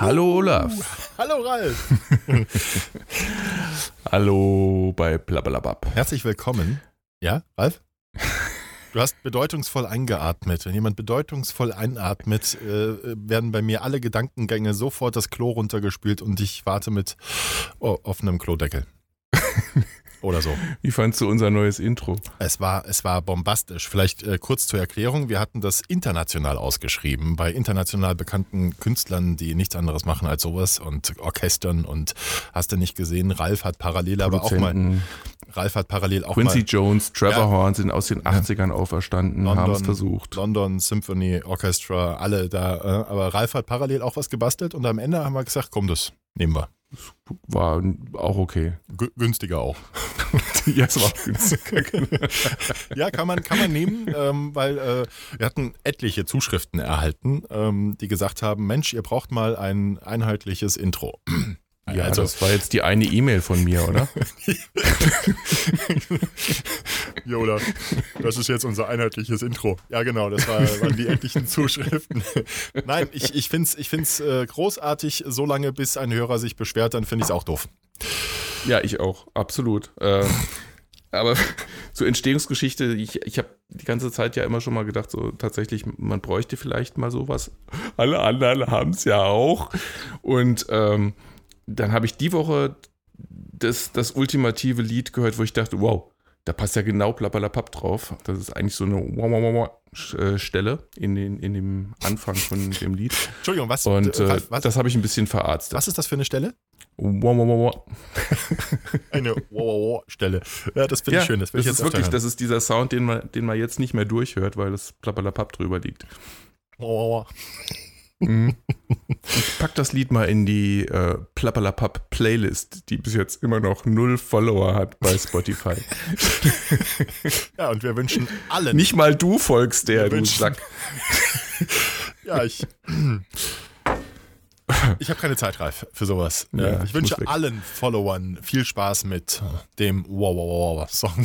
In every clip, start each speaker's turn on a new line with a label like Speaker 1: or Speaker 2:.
Speaker 1: Hallo Olaf.
Speaker 2: Hallo Ralf.
Speaker 1: Hallo bei Blablabab.
Speaker 2: Herzlich willkommen. Ja, Ralf? Du hast bedeutungsvoll eingeatmet. Wenn jemand bedeutungsvoll einatmet, äh, werden bei mir alle Gedankengänge sofort das Klo runtergespült und ich warte mit oh, offenem Klodeckel. Oder so.
Speaker 1: Wie fandst du unser neues Intro?
Speaker 2: Es war, es war bombastisch. Vielleicht äh, kurz zur Erklärung. Wir hatten das international ausgeschrieben, bei international bekannten Künstlern, die nichts anderes machen als sowas und Orchestern und hast du nicht gesehen, Ralf hat parallel aber auch mal Ralf hat parallel auch
Speaker 1: Quincy Jones, Trevor
Speaker 2: Ja.
Speaker 1: Horn sind aus den 80ern auferstanden, haben es versucht.
Speaker 2: London Symphony Orchestra, alle da. Äh, aber Ralf hat parallel auch was gebastelt und am Ende haben wir gesagt, komm, das nehmen wir.
Speaker 1: War auch okay.
Speaker 2: Gü- günstiger auch.
Speaker 1: ja, es war günstig.
Speaker 2: Ja, kann man, kann man nehmen, ähm, weil äh, wir hatten etliche Zuschriften erhalten, ähm, die gesagt haben, Mensch, ihr braucht mal ein einheitliches Intro.
Speaker 1: Ja,
Speaker 2: Also-
Speaker 1: das war jetzt die eine E-Mail von mir, oder?
Speaker 2: Jola, das ist jetzt unser einheitliches Intro. Ja, genau, das war, waren die etlichen Zuschriften. Nein, ich, ich finde es ich find's, äh, großartig, solange bis ein Hörer sich beschwert, dann finde ich es auch doof.
Speaker 1: Ja, ich auch, absolut. Ähm, aber zur Entstehungsgeschichte, ich, ich habe die ganze Zeit ja immer schon mal gedacht, so tatsächlich, man bräuchte vielleicht mal sowas. Alle anderen haben es ja auch. Und ähm, dann habe ich die Woche das, das ultimative Lied gehört, wo ich dachte, wow, da passt ja genau Plappalapapp drauf. Das ist eigentlich so eine Wow, wow, wow, wow, äh, Stelle in, den, in dem Anfang von dem Lied.
Speaker 2: Entschuldigung, was,
Speaker 1: Und
Speaker 2: äh,
Speaker 1: äh,
Speaker 2: Ralf, was,
Speaker 1: das habe ich ein bisschen verarztet.
Speaker 2: was ist das für eine Stelle?
Speaker 1: Wow, wow, wow, wow.
Speaker 2: Eine Wow-Wow-Stelle. Ja, das finde ich schön. Das
Speaker 1: das
Speaker 2: ich
Speaker 1: ist wirklich,
Speaker 2: öfter
Speaker 1: das ist dieser Sound, den man, den man jetzt nicht mehr durchhört, weil das Plappalapapp drüber liegt.
Speaker 2: hören. Wow-Wow.
Speaker 1: Mhm. Ich pack das Lied mal in die äh, Plappalapapp Playlist, die bis jetzt immer noch null Follower hat bei Spotify.
Speaker 2: Ja, und wir wünschen allen.
Speaker 1: nicht mal du folgst der, du Sack.
Speaker 2: Ja, ich. Ich habe keine Zeit, Ralf, für sowas.
Speaker 1: Ja,
Speaker 2: ich
Speaker 1: ich
Speaker 2: wünsche allen Followern viel Spaß mit dem Wow Wow Wow Song.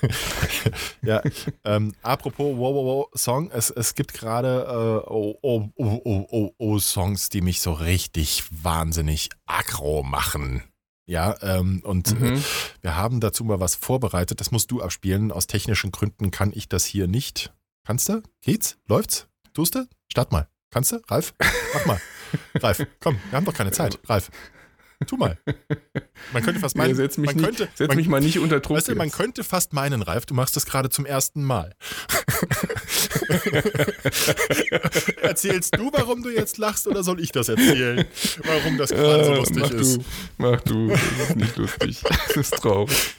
Speaker 2: ja, ähm, apropos Wow Wow Wow Song, es, es gibt gerade äh, oh, oh, oh, oh, oh, oh Songs, die mich so richtig wahnsinnig aggro machen. Ja, ähm, und äh,
Speaker 1: Mhm.
Speaker 2: wir haben dazu mal was vorbereitet. Das musst du abspielen. Aus technischen Gründen kann ich das hier nicht. Kannst du? Geht's? Läuft's? Tust du? Start mal. Kannst du? Ralf? Mach mal. Ralf, komm, wir haben doch keine Zeit. Ralf, tu mal. Man könnte fast meinen,
Speaker 1: Ja, setz mich,
Speaker 2: man
Speaker 1: nicht,
Speaker 2: könnte,
Speaker 1: setz
Speaker 2: man,
Speaker 1: mich mal nicht unter Druck.
Speaker 2: weißt du, man könnte fast meinen, Ralf, du machst das gerade zum ersten Mal. Erzählst du, warum du jetzt lachst, oder soll ich das erzählen? Warum das gerade so
Speaker 1: Äh,
Speaker 2: lustig
Speaker 1: mach
Speaker 2: ist?
Speaker 1: Du, mach du, das ist nicht lustig. Das ist traurig.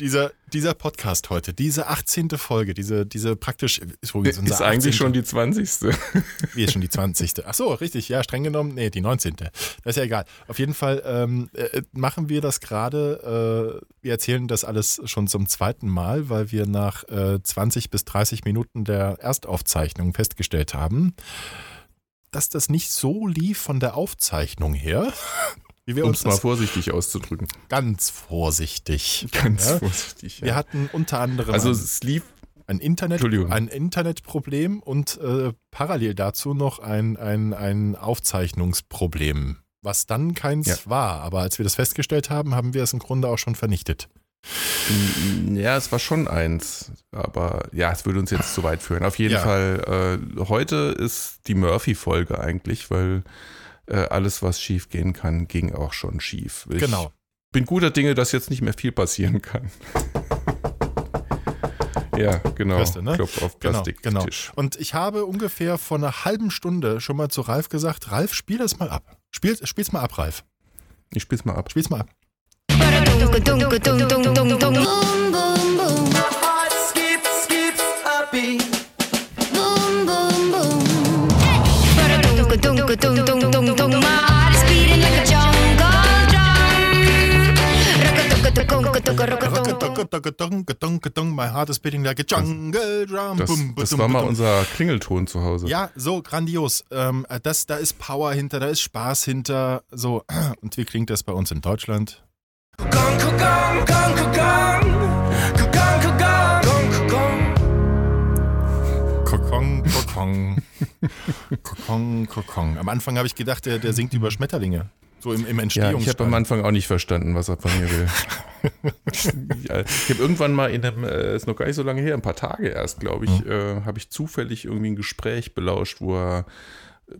Speaker 2: Dieser, dieser Podcast heute, diese 18. Folge, diese, diese praktisch, ist, unser
Speaker 1: Ist eigentlich
Speaker 2: 18..
Speaker 1: schon die 20.
Speaker 2: Wie ist schon die 20. Ach so, richtig, ja, streng genommen, nee, die 19. Das ist ja egal. Auf jeden Fall ähm, äh, machen wir das gerade, äh, wir erzählen das alles schon zum zweiten Mal, weil wir nach äh, 20 bis 30 Minuten der Erstaufzeichnung festgestellt haben, dass das nicht so lief von der Aufzeichnung her,
Speaker 1: Um es mal vorsichtig auszudrücken.
Speaker 2: ganz vorsichtig.
Speaker 1: Ganz
Speaker 2: Ja?
Speaker 1: vorsichtig.
Speaker 2: Wir
Speaker 1: Ja.
Speaker 2: hatten unter anderem
Speaker 1: Also
Speaker 2: ein-
Speaker 1: es lief
Speaker 2: ein, Internet, ein Internetproblem und äh, parallel dazu noch ein, ein, ein Aufzeichnungsproblem, was dann keins
Speaker 1: Ja.
Speaker 2: war. Aber als wir das festgestellt haben, haben wir es im Grunde auch schon vernichtet.
Speaker 1: Ja, es war schon eins, aber ja, es würde uns jetzt zu weit führen. Auf jeden. Fall, äh, heute ist die Murphy-Folge eigentlich, weil äh, alles, was schief gehen kann, ging auch schon schief. Ich
Speaker 2: Genau.
Speaker 1: bin guter Dinge, dass jetzt nicht mehr viel passieren kann. ja, genau.
Speaker 2: Du, ne?
Speaker 1: Klopf auf
Speaker 2: Genau,
Speaker 1: Plastiktisch.
Speaker 2: genau. Und ich habe ungefähr vor einer halben Stunde schon mal zu Ralf gesagt, Ralf, spiel das mal ab. Spiel, spiel's mal ab, Ralf.
Speaker 1: Ich spiel's mal ab.
Speaker 2: Spiel's mal ab.
Speaker 3: Boom, boom, boom.
Speaker 4: My heart
Speaker 3: is beating like a jungle drum.
Speaker 1: Das, das war mal unser Klingelton zu Hause.
Speaker 2: Ja, so grandios. Ähm, das, da ist Power hinter, da ist Spaß hinter. So, und wie klingt das bei uns in Deutschland?
Speaker 4: Gong, gong, gong, gong.
Speaker 2: Kokong, Kokong. Kokong, Kokong. Am Anfang habe ich gedacht, der, der singt über Schmetterlinge. So im, im
Speaker 1: Ja, ich habe am Anfang auch nicht verstanden, was er von mir will. ja, ich habe irgendwann mal in einem, äh, ist noch gar nicht so lange her, ein paar Tage erst, glaube ich, äh, habe ich zufällig irgendwie ein Gespräch belauscht, wo er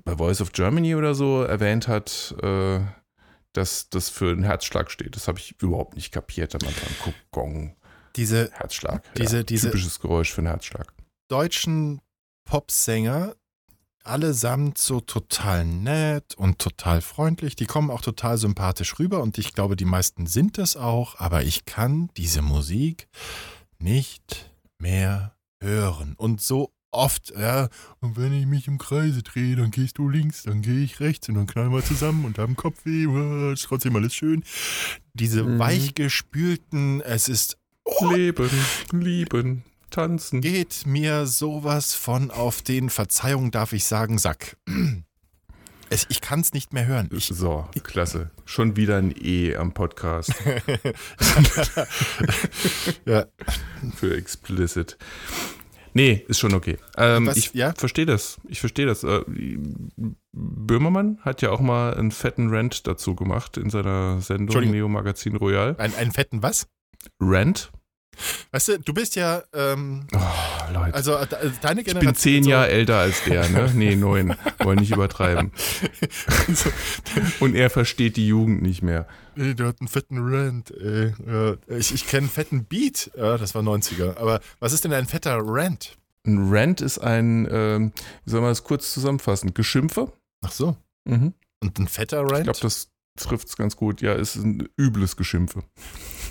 Speaker 1: bei Voice of Germany oder so erwähnt hat, äh, dass das für einen Herzschlag steht. Das habe ich überhaupt nicht kapiert am Anfang. Gong,
Speaker 2: Diese
Speaker 1: Herzschlag.
Speaker 2: Diese- diese-
Speaker 1: Typisches Geräusch für einen Herzschlag.
Speaker 2: deutschen Popsänger, allesamt so total nett und total freundlich. Die kommen auch total sympathisch rüber und ich glaube, die meisten sind es auch, aber ich kann diese Musik nicht mehr hören. Und so oft, ja, und wenn ich mich im Kreise drehe, dann gehst du links, dann gehe ich rechts und dann knallen wir zusammen und haben Kopfweh, ist trotzdem alles schön. Diese
Speaker 1: Mhm.
Speaker 2: weichgespülten, es ist
Speaker 1: Leben, lieben, tanzen.
Speaker 2: geht mir sowas von auf den, Verzeihung darf ich sagen, Sack. Es, ich kann es nicht mehr hören. Ich,
Speaker 1: So, klasse. Schon wieder ein E am Podcast
Speaker 2: ja,
Speaker 1: für explicit. Nee, ist schon okay. Ähm, ich
Speaker 2: Ja?
Speaker 1: verstehe das. Ich verstehe das. Äh, Böhmermann hat ja auch mal einen fetten Rant dazu gemacht in seiner Sendung. Neo Magazin Royal.
Speaker 2: ein, einen fetten was?
Speaker 1: Rant?
Speaker 2: Weißt du, du bist ja, ähm,
Speaker 1: Oh, Leute.
Speaker 2: also äh, de- deine
Speaker 1: ich
Speaker 2: Generation.
Speaker 1: bin zehn
Speaker 2: so,
Speaker 1: Jahre älter als der, ne? Nee, neun. Wollen nicht übertreiben.
Speaker 2: so,
Speaker 1: Und er versteht die Jugend nicht mehr.
Speaker 2: ey, der hat einen fetten Rant. Ey. Ja, ich ich kenne einen fetten Beat. Ja, das war 90er. Aber was ist denn ein fetter Rant?
Speaker 1: Ein Rant ist ein, ähm, wie soll man das kurz zusammenfassen? Geschimpfe?
Speaker 2: Ach so.
Speaker 1: Mhm.
Speaker 2: Und ein fetter
Speaker 1: Ich
Speaker 2: Rant?
Speaker 1: glaube, das trifft es ganz gut. Ja, ist ein übles Geschimpfe.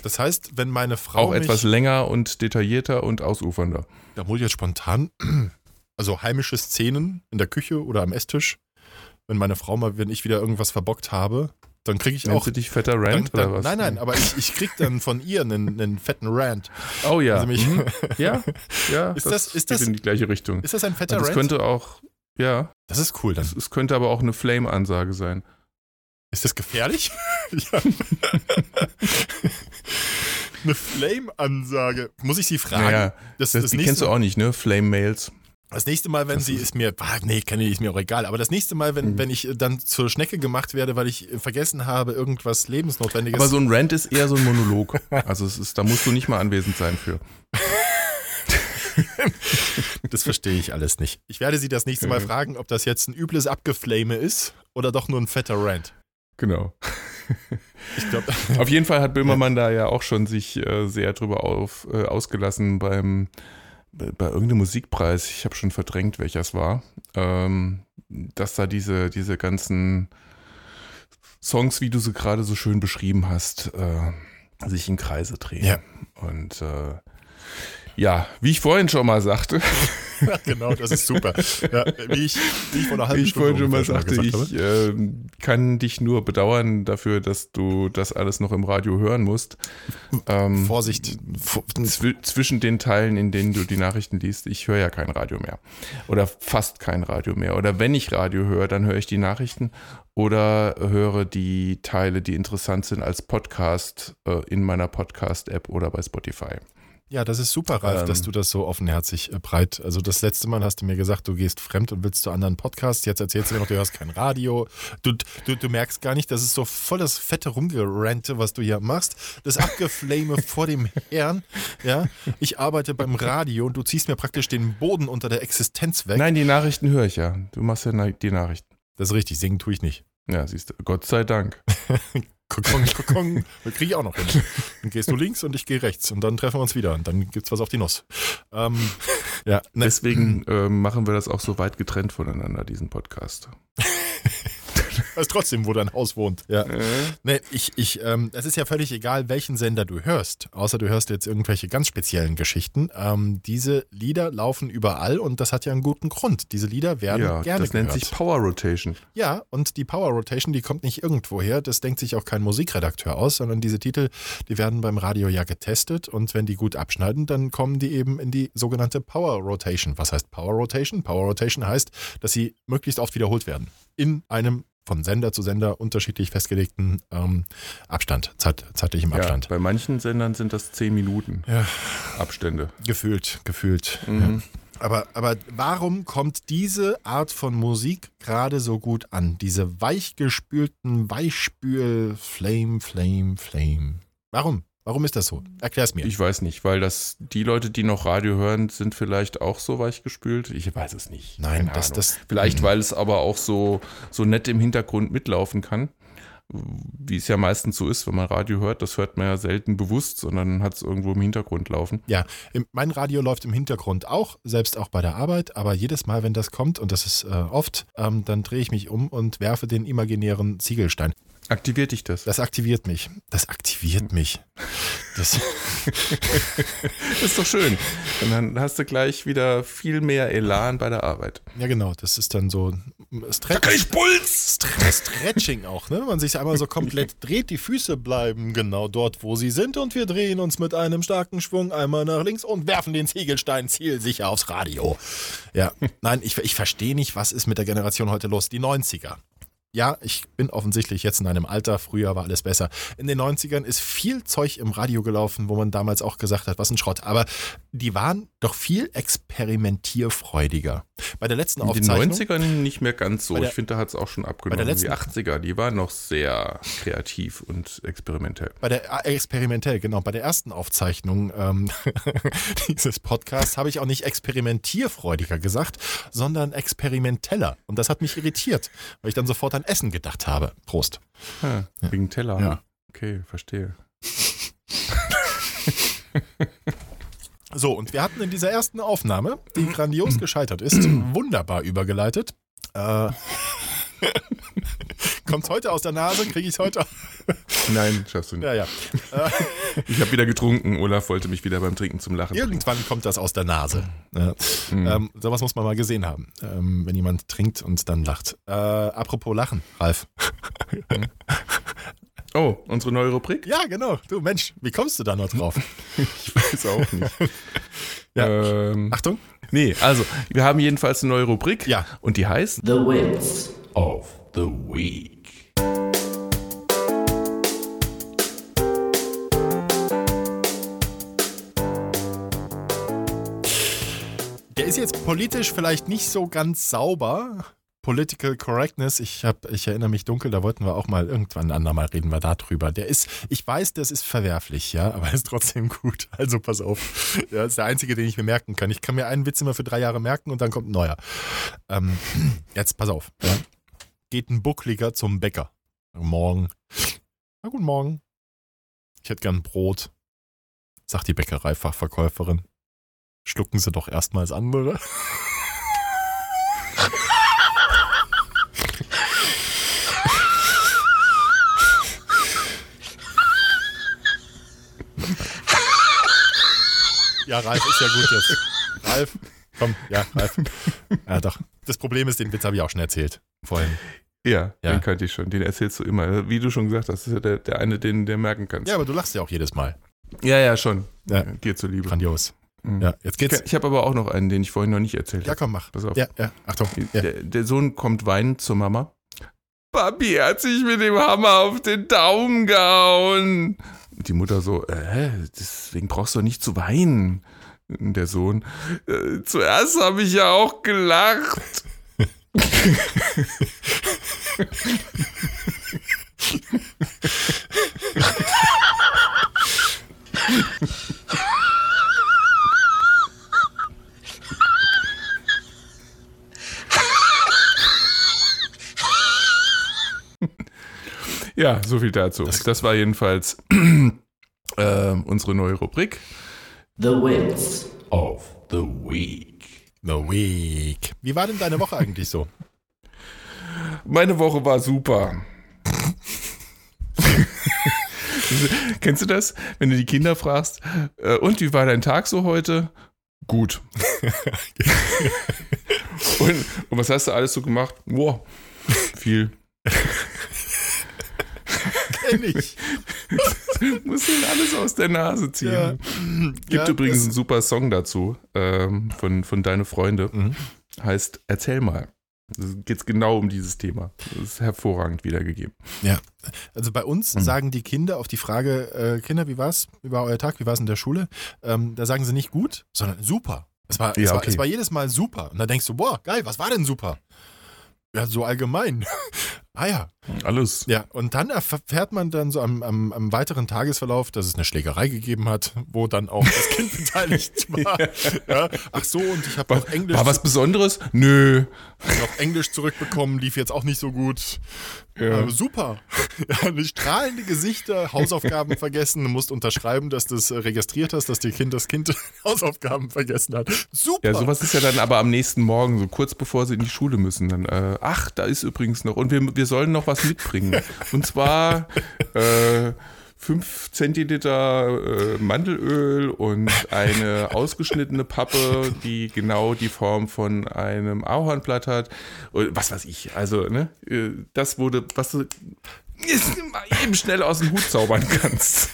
Speaker 2: das heißt, wenn meine Frau
Speaker 1: Auch etwas länger und detaillierter und ausufernder.
Speaker 2: da muss ich jetzt spontan, also heimische Szenen in der Küche oder am Esstisch, wenn meine Frau mal, wenn ich wieder irgendwas verbockt habe, dann kriege ich
Speaker 1: Nennst
Speaker 2: auch.
Speaker 1: du dich fetter
Speaker 2: Dann,
Speaker 1: Rant
Speaker 2: dann,
Speaker 1: oder was?
Speaker 2: Nein, nein, aber ich, ich krieg dann von ihr einen, einen fetten Rant.
Speaker 1: Oh ja.
Speaker 2: Also mich,
Speaker 1: mhm. Ja, ja.
Speaker 2: Ist das- ist
Speaker 1: geht
Speaker 2: das-
Speaker 1: in die gleiche Richtung.
Speaker 2: Ist das ein fetter
Speaker 1: das
Speaker 2: Rant?
Speaker 1: könnte auch, ja,
Speaker 2: das ist cool dann.
Speaker 1: es, es könnte aber auch eine Flame-Ansage sein.
Speaker 2: Ist das gefährlich? Eine Flame-Ansage. Muss ich sie fragen?
Speaker 1: Naja,
Speaker 2: das,
Speaker 1: das,
Speaker 2: das,
Speaker 1: die kennst du auch nicht, ne? Flame-Mails.
Speaker 2: das nächste Mal, wenn
Speaker 1: Das
Speaker 2: sie
Speaker 1: ist-
Speaker 2: mir, ah, nee, kenne ich, ist mir auch egal, aber das nächste Mal, wenn,
Speaker 1: Mhm.
Speaker 2: wenn ich dann zur Schnecke gemacht werde, weil ich vergessen habe, irgendwas Lebensnotwendiges.
Speaker 1: Aber so ein Rant ist eher so ein Monolog. Also es ist, da musst du nicht mal anwesend sein für.
Speaker 2: das verstehe ich alles nicht. Ich werde sie das nächste Mal fragen, ob das jetzt ein übles Abgeflame ist oder doch nur ein fetter Rant.
Speaker 1: Genau.
Speaker 2: Ich glaube,
Speaker 1: Auf jeden Fall hat Böhmermann da ja auch schon sich äh, sehr drüber auf, äh, ausgelassen beim bei, bei irgendeinem Musikpreis, ich habe schon verdrängt, welcher es war, ähm, dass da diese, diese ganzen Songs, wie du sie gerade so schön beschrieben hast, äh, sich in Kreise drehen.
Speaker 2: Ja.
Speaker 1: Und äh, ja, wie ich vorhin schon mal sagte,
Speaker 2: genau, das ist super. Ja, wie, ich, wie ich vor einer halben
Speaker 1: ich
Speaker 2: Stunde
Speaker 1: vorhin schon mal sagte, ich äh, kann dich nur bedauern dafür, dass du das alles noch im Radio hören musst. Ähm,
Speaker 2: Vorsicht. Vor-
Speaker 1: zwi zwischen den Teilen, in denen du die Nachrichten liest, ich höre ja kein Radio mehr. Oder fast kein Radio mehr. Oder wenn ich Radio höre, dann höre ich die Nachrichten oder höre die Teile, die interessant sind als Podcast äh, in meiner Podcast-App oder bei Spotify.
Speaker 2: Ja, das ist super, Ralf,
Speaker 1: Ähm.
Speaker 2: dass du das so offenherzig äh, breit. Also das letzte Mal hast du mir gesagt, du gehst fremd und willst zu anderen Podcasts. Jetzt erzählst du mir noch, du hörst kein Radio. Du, du, du merkst gar nicht, das ist so voll das fette Rumgerente, was du hier machst. Das Abgeflame vor dem Herrn. Ja, ich arbeite beim Radio und du ziehst mir praktisch den Boden unter der Existenz weg.
Speaker 1: Nein, die Nachrichten höre ich ja. Du machst ja die Nachrichten.
Speaker 2: Das ist richtig, singen tue ich nicht.
Speaker 1: Ja, siehst du. Gott sei Dank.
Speaker 2: Kokong, kokong. Das kriege ich auch noch hin. Dann gehst du links und ich gehe rechts und dann treffen wir uns wieder und dann gibt's was auf die Nuss. Ähm, ja, ne,
Speaker 1: Deswegen äh, machen wir das auch so weit getrennt voneinander, diesen Podcast.
Speaker 2: weiß trotzdem, wo dein Haus wohnt. Ja. Nee, ich, ich, ähm, es ist ja völlig egal, welchen Sender du hörst, außer du hörst jetzt irgendwelche ganz speziellen Geschichten. Ähm, diese Lieder laufen überall und das hat ja einen guten Grund. Diese Lieder werden
Speaker 1: Ja,
Speaker 2: gerne
Speaker 1: das nennt
Speaker 2: gehört.
Speaker 1: sich Power Rotation.
Speaker 2: Ja, und die Power Rotation, die kommt nicht irgendwo her. Das denkt sich auch kein Musikredakteur aus, sondern diese Titel, die werden beim Radio ja getestet und wenn die gut abschneiden, dann kommen die eben in die sogenannte Power Rotation. Was heißt Power Rotation? Power Rotation heißt, dass sie möglichst oft wiederholt werden. In einem von Sender zu Sender unterschiedlich festgelegten ähm, Abstand, zeit, zeitlichem
Speaker 1: Ja,
Speaker 2: Abstand.
Speaker 1: bei manchen Sendern sind das 10 Minuten
Speaker 2: Ja.
Speaker 1: Abstände.
Speaker 2: Gefühlt, gefühlt.
Speaker 1: Mhm.
Speaker 2: Ja. Aber, aber warum kommt diese Art von Musik gerade so gut an? Diese weichgespülten Weichspül, Flame, Flame, Flame. Warum? Warum ist das so? Erklär's mir.
Speaker 1: Ich weiß nicht, weil das die Leute, die noch Radio hören, sind vielleicht auch so weichgespült. Ich weiß es nicht.
Speaker 2: Nein, das- das-
Speaker 1: Vielleicht, weil es aber auch so, so nett im Hintergrund mitlaufen kann. Wie es ja meistens so ist, wenn man Radio hört, das hört man ja selten bewusst, sondern hat es irgendwo im Hintergrund laufen.
Speaker 2: ja, mein Radio läuft im Hintergrund auch, selbst auch bei der Arbeit, aber jedes Mal, wenn das kommt, und das ist äh, oft, ähm, dann drehe ich mich um und werfe den imaginären Ziegelstein.
Speaker 1: Aktiviert dich das?
Speaker 2: Das aktiviert mich. Das aktiviert mich. Das,
Speaker 1: ist doch schön. Und dann hast du gleich wieder viel mehr Elan bei der Arbeit.
Speaker 2: ja, genau, das ist dann so Stretch.
Speaker 1: Puls!
Speaker 2: Stre- Stretching auch, ne? Man sich einmal so komplett dreht, die Füße bleiben genau dort, wo sie sind und wir drehen uns mit einem starken Schwung einmal nach links und werfen den Ziegelstein zielsicher aufs Radio. Ja, nein, ich, ich verstehe nicht, was ist mit der Generation heute los? Die 90er. Ja, ich bin offensichtlich jetzt in einem Alter, früher war alles besser. In den 90ern ist viel Zeug im Radio gelaufen, wo man damals auch gesagt hat, was ein Schrott. Aber die waren doch viel experimentierfreudiger. Bei der letzten
Speaker 1: In den
Speaker 2: Aufzeichnung.
Speaker 1: 90ern nicht mehr ganz so.
Speaker 2: Bei der-
Speaker 1: ich finde, da hat es auch schon abgenommen.
Speaker 2: letzten-
Speaker 1: die 80er, die waren noch sehr kreativ und experimentell.
Speaker 2: Bei der äh, experimentell, genau, bei der ersten Aufzeichnung ähm, dieses Podcasts habe ich auch nicht experimentierfreudiger gesagt, sondern experimenteller. Und das hat mich irritiert, weil ich dann sofort an Essen gedacht habe. Prost.
Speaker 1: Ah, Wegen Teller.
Speaker 2: Ja.
Speaker 1: Okay, verstehe.
Speaker 2: So, und wir hatten in dieser ersten Aufnahme, die grandios gescheitert ist, wunderbar übergeleitet. Äh, Kommt heute aus der Nase, kriege ich es heute.
Speaker 1: Nein, schaffst du nicht.
Speaker 2: Ja, ja.
Speaker 1: Ich habe wieder getrunken. Olaf wollte mich wieder beim Trinken zum Lachen bringen.
Speaker 2: Irgendwann kommt das aus der Nase. Ja.
Speaker 1: Mhm.
Speaker 2: Ähm, sowas muss man mal gesehen haben, ähm, wenn jemand trinkt und dann lacht. Äh, apropos Lachen, Ralf.
Speaker 1: Oh, unsere neue Rubrik?
Speaker 2: Ja, genau. Du Mensch, wie kommst du da noch drauf?
Speaker 1: Ich weiß auch nicht.
Speaker 2: Ja.
Speaker 1: Ähm,
Speaker 2: Achtung.
Speaker 1: nee, also, wir haben jedenfalls eine neue Rubrik.
Speaker 2: Ja.
Speaker 1: Und die heißt
Speaker 5: The Wits of the Week.
Speaker 2: Der ist jetzt politisch vielleicht nicht so ganz sauber. Political Correctness, ich, hab, ich erinnere mich dunkel, da wollten wir auch mal irgendwann andermal reden wir darüber. Der ist, ich weiß, das ist verwerflich, ja, aber er ist trotzdem gut. Also pass auf. Ja, ist der einzige, den ich mir merken kann. Ich kann mir einen Witz immer für drei Jahre merken und dann kommt ein neuer. Ähm, jetzt pass auf. Ja. Geht ein Buckliger zum Bäcker. Morgen. Na, guten Morgen. Ich hätte gern Brot, sagt die Bäckereifachverkäuferin. Schlucken Sie doch erstmal das andere. Ja, Ralf ist ja gut jetzt. Ralf, komm, ja, Ralf. Ja, doch. Das Problem ist, den Witz habe ich auch schon erzählt. Vorhin.
Speaker 1: Ja,
Speaker 2: Ja.
Speaker 1: den kannte ich schon. Den erzählst du immer. Wie du schon gesagt hast, das ist ja der, der eine, den der merken kannst.
Speaker 2: Ja, aber du lachst ja auch jedes Mal.
Speaker 1: ja, ja, schon.
Speaker 2: Ja.
Speaker 1: Dir zuliebe.
Speaker 2: Grandios.
Speaker 1: Mhm.
Speaker 2: Ja, jetzt geht's.
Speaker 1: Ich habe aber auch noch einen, den ich vorhin noch nicht erzählt
Speaker 2: Ja,
Speaker 1: habe.
Speaker 2: komm, mach.
Speaker 1: Pass auf.
Speaker 2: Ja, ja, Achtung. Ja.
Speaker 1: Der, der Sohn kommt weinend zur Mama. Papi hat sich mit dem Hammer auf den Daumen gehauen. Die Mutter so, äh, deswegen brauchst du nicht zu weinen. Der Sohn, äh, zuerst habe ich ja auch gelacht. Ja, so viel dazu. Das, war jedenfalls äh, unsere neue Rubrik.
Speaker 5: The Wits of the Week.
Speaker 2: The Week. Wie war denn deine Woche eigentlich so?
Speaker 1: meine Woche war super. Kennst du das? Wenn du die Kinder fragst, äh, und wie war dein Tag so heute? Gut. und, und was hast du alles so gemacht? Boah, viel.
Speaker 2: Kenn ich.
Speaker 1: Muss ihnen alles aus der Nase ziehen.
Speaker 2: Ja.
Speaker 1: Gibt
Speaker 2: Ja,
Speaker 1: übrigens einen super Song dazu ähm, von, von Deine Freunde.
Speaker 2: Mhm.
Speaker 1: Heißt Erzähl mal. Da geht es genau um dieses Thema. Das ist hervorragend wiedergegeben.
Speaker 2: Ja, also bei uns
Speaker 1: Mhm.
Speaker 2: sagen die Kinder auf die Frage, äh, Kinder, wie war's? Wie war euer Tag? Wie war's in der Schule? Ähm, da sagen sie nicht gut, sondern super. Es war, es,
Speaker 1: Ja,
Speaker 2: war,
Speaker 1: okay.
Speaker 2: es war jedes Mal super. Und da denkst du, boah, geil, was war denn super? Ja, so allgemein. ah ja.
Speaker 1: Alles.
Speaker 2: Ja, und dann erfährt man dann so am, am, am weiteren Tagesverlauf, dass es eine Schlägerei gegeben hat, wo dann auch das Kind beteiligt war. Ja. Ach so, und ich habe noch Englisch,
Speaker 1: war was Besonderes? Nö.
Speaker 2: noch Englisch zurückbekommen, lief jetzt auch nicht so gut.
Speaker 1: Ja.
Speaker 2: Aber super. Ja, strahlende Gesichter, Hausaufgaben vergessen. Du musst unterschreiben, dass du es äh, registriert hast, dass die kind, das Kind Hausaufgaben vergessen hat. Super.
Speaker 1: Ja, sowas ist ja dann aber am nächsten Morgen, so kurz bevor sie in die Schule müssen. Dann, äh, ach, da ist übrigens noch. Und wir, wir sollen noch was mitbringen. Und zwar äh, 5 Zentiliter äh, Mandelöl und eine ausgeschnittene Pappe, die genau die Form von einem Ahornblatt hat. Und was weiß ich. Also, ne, äh, das wurde, was eben schnell aus dem Hut zaubern kannst.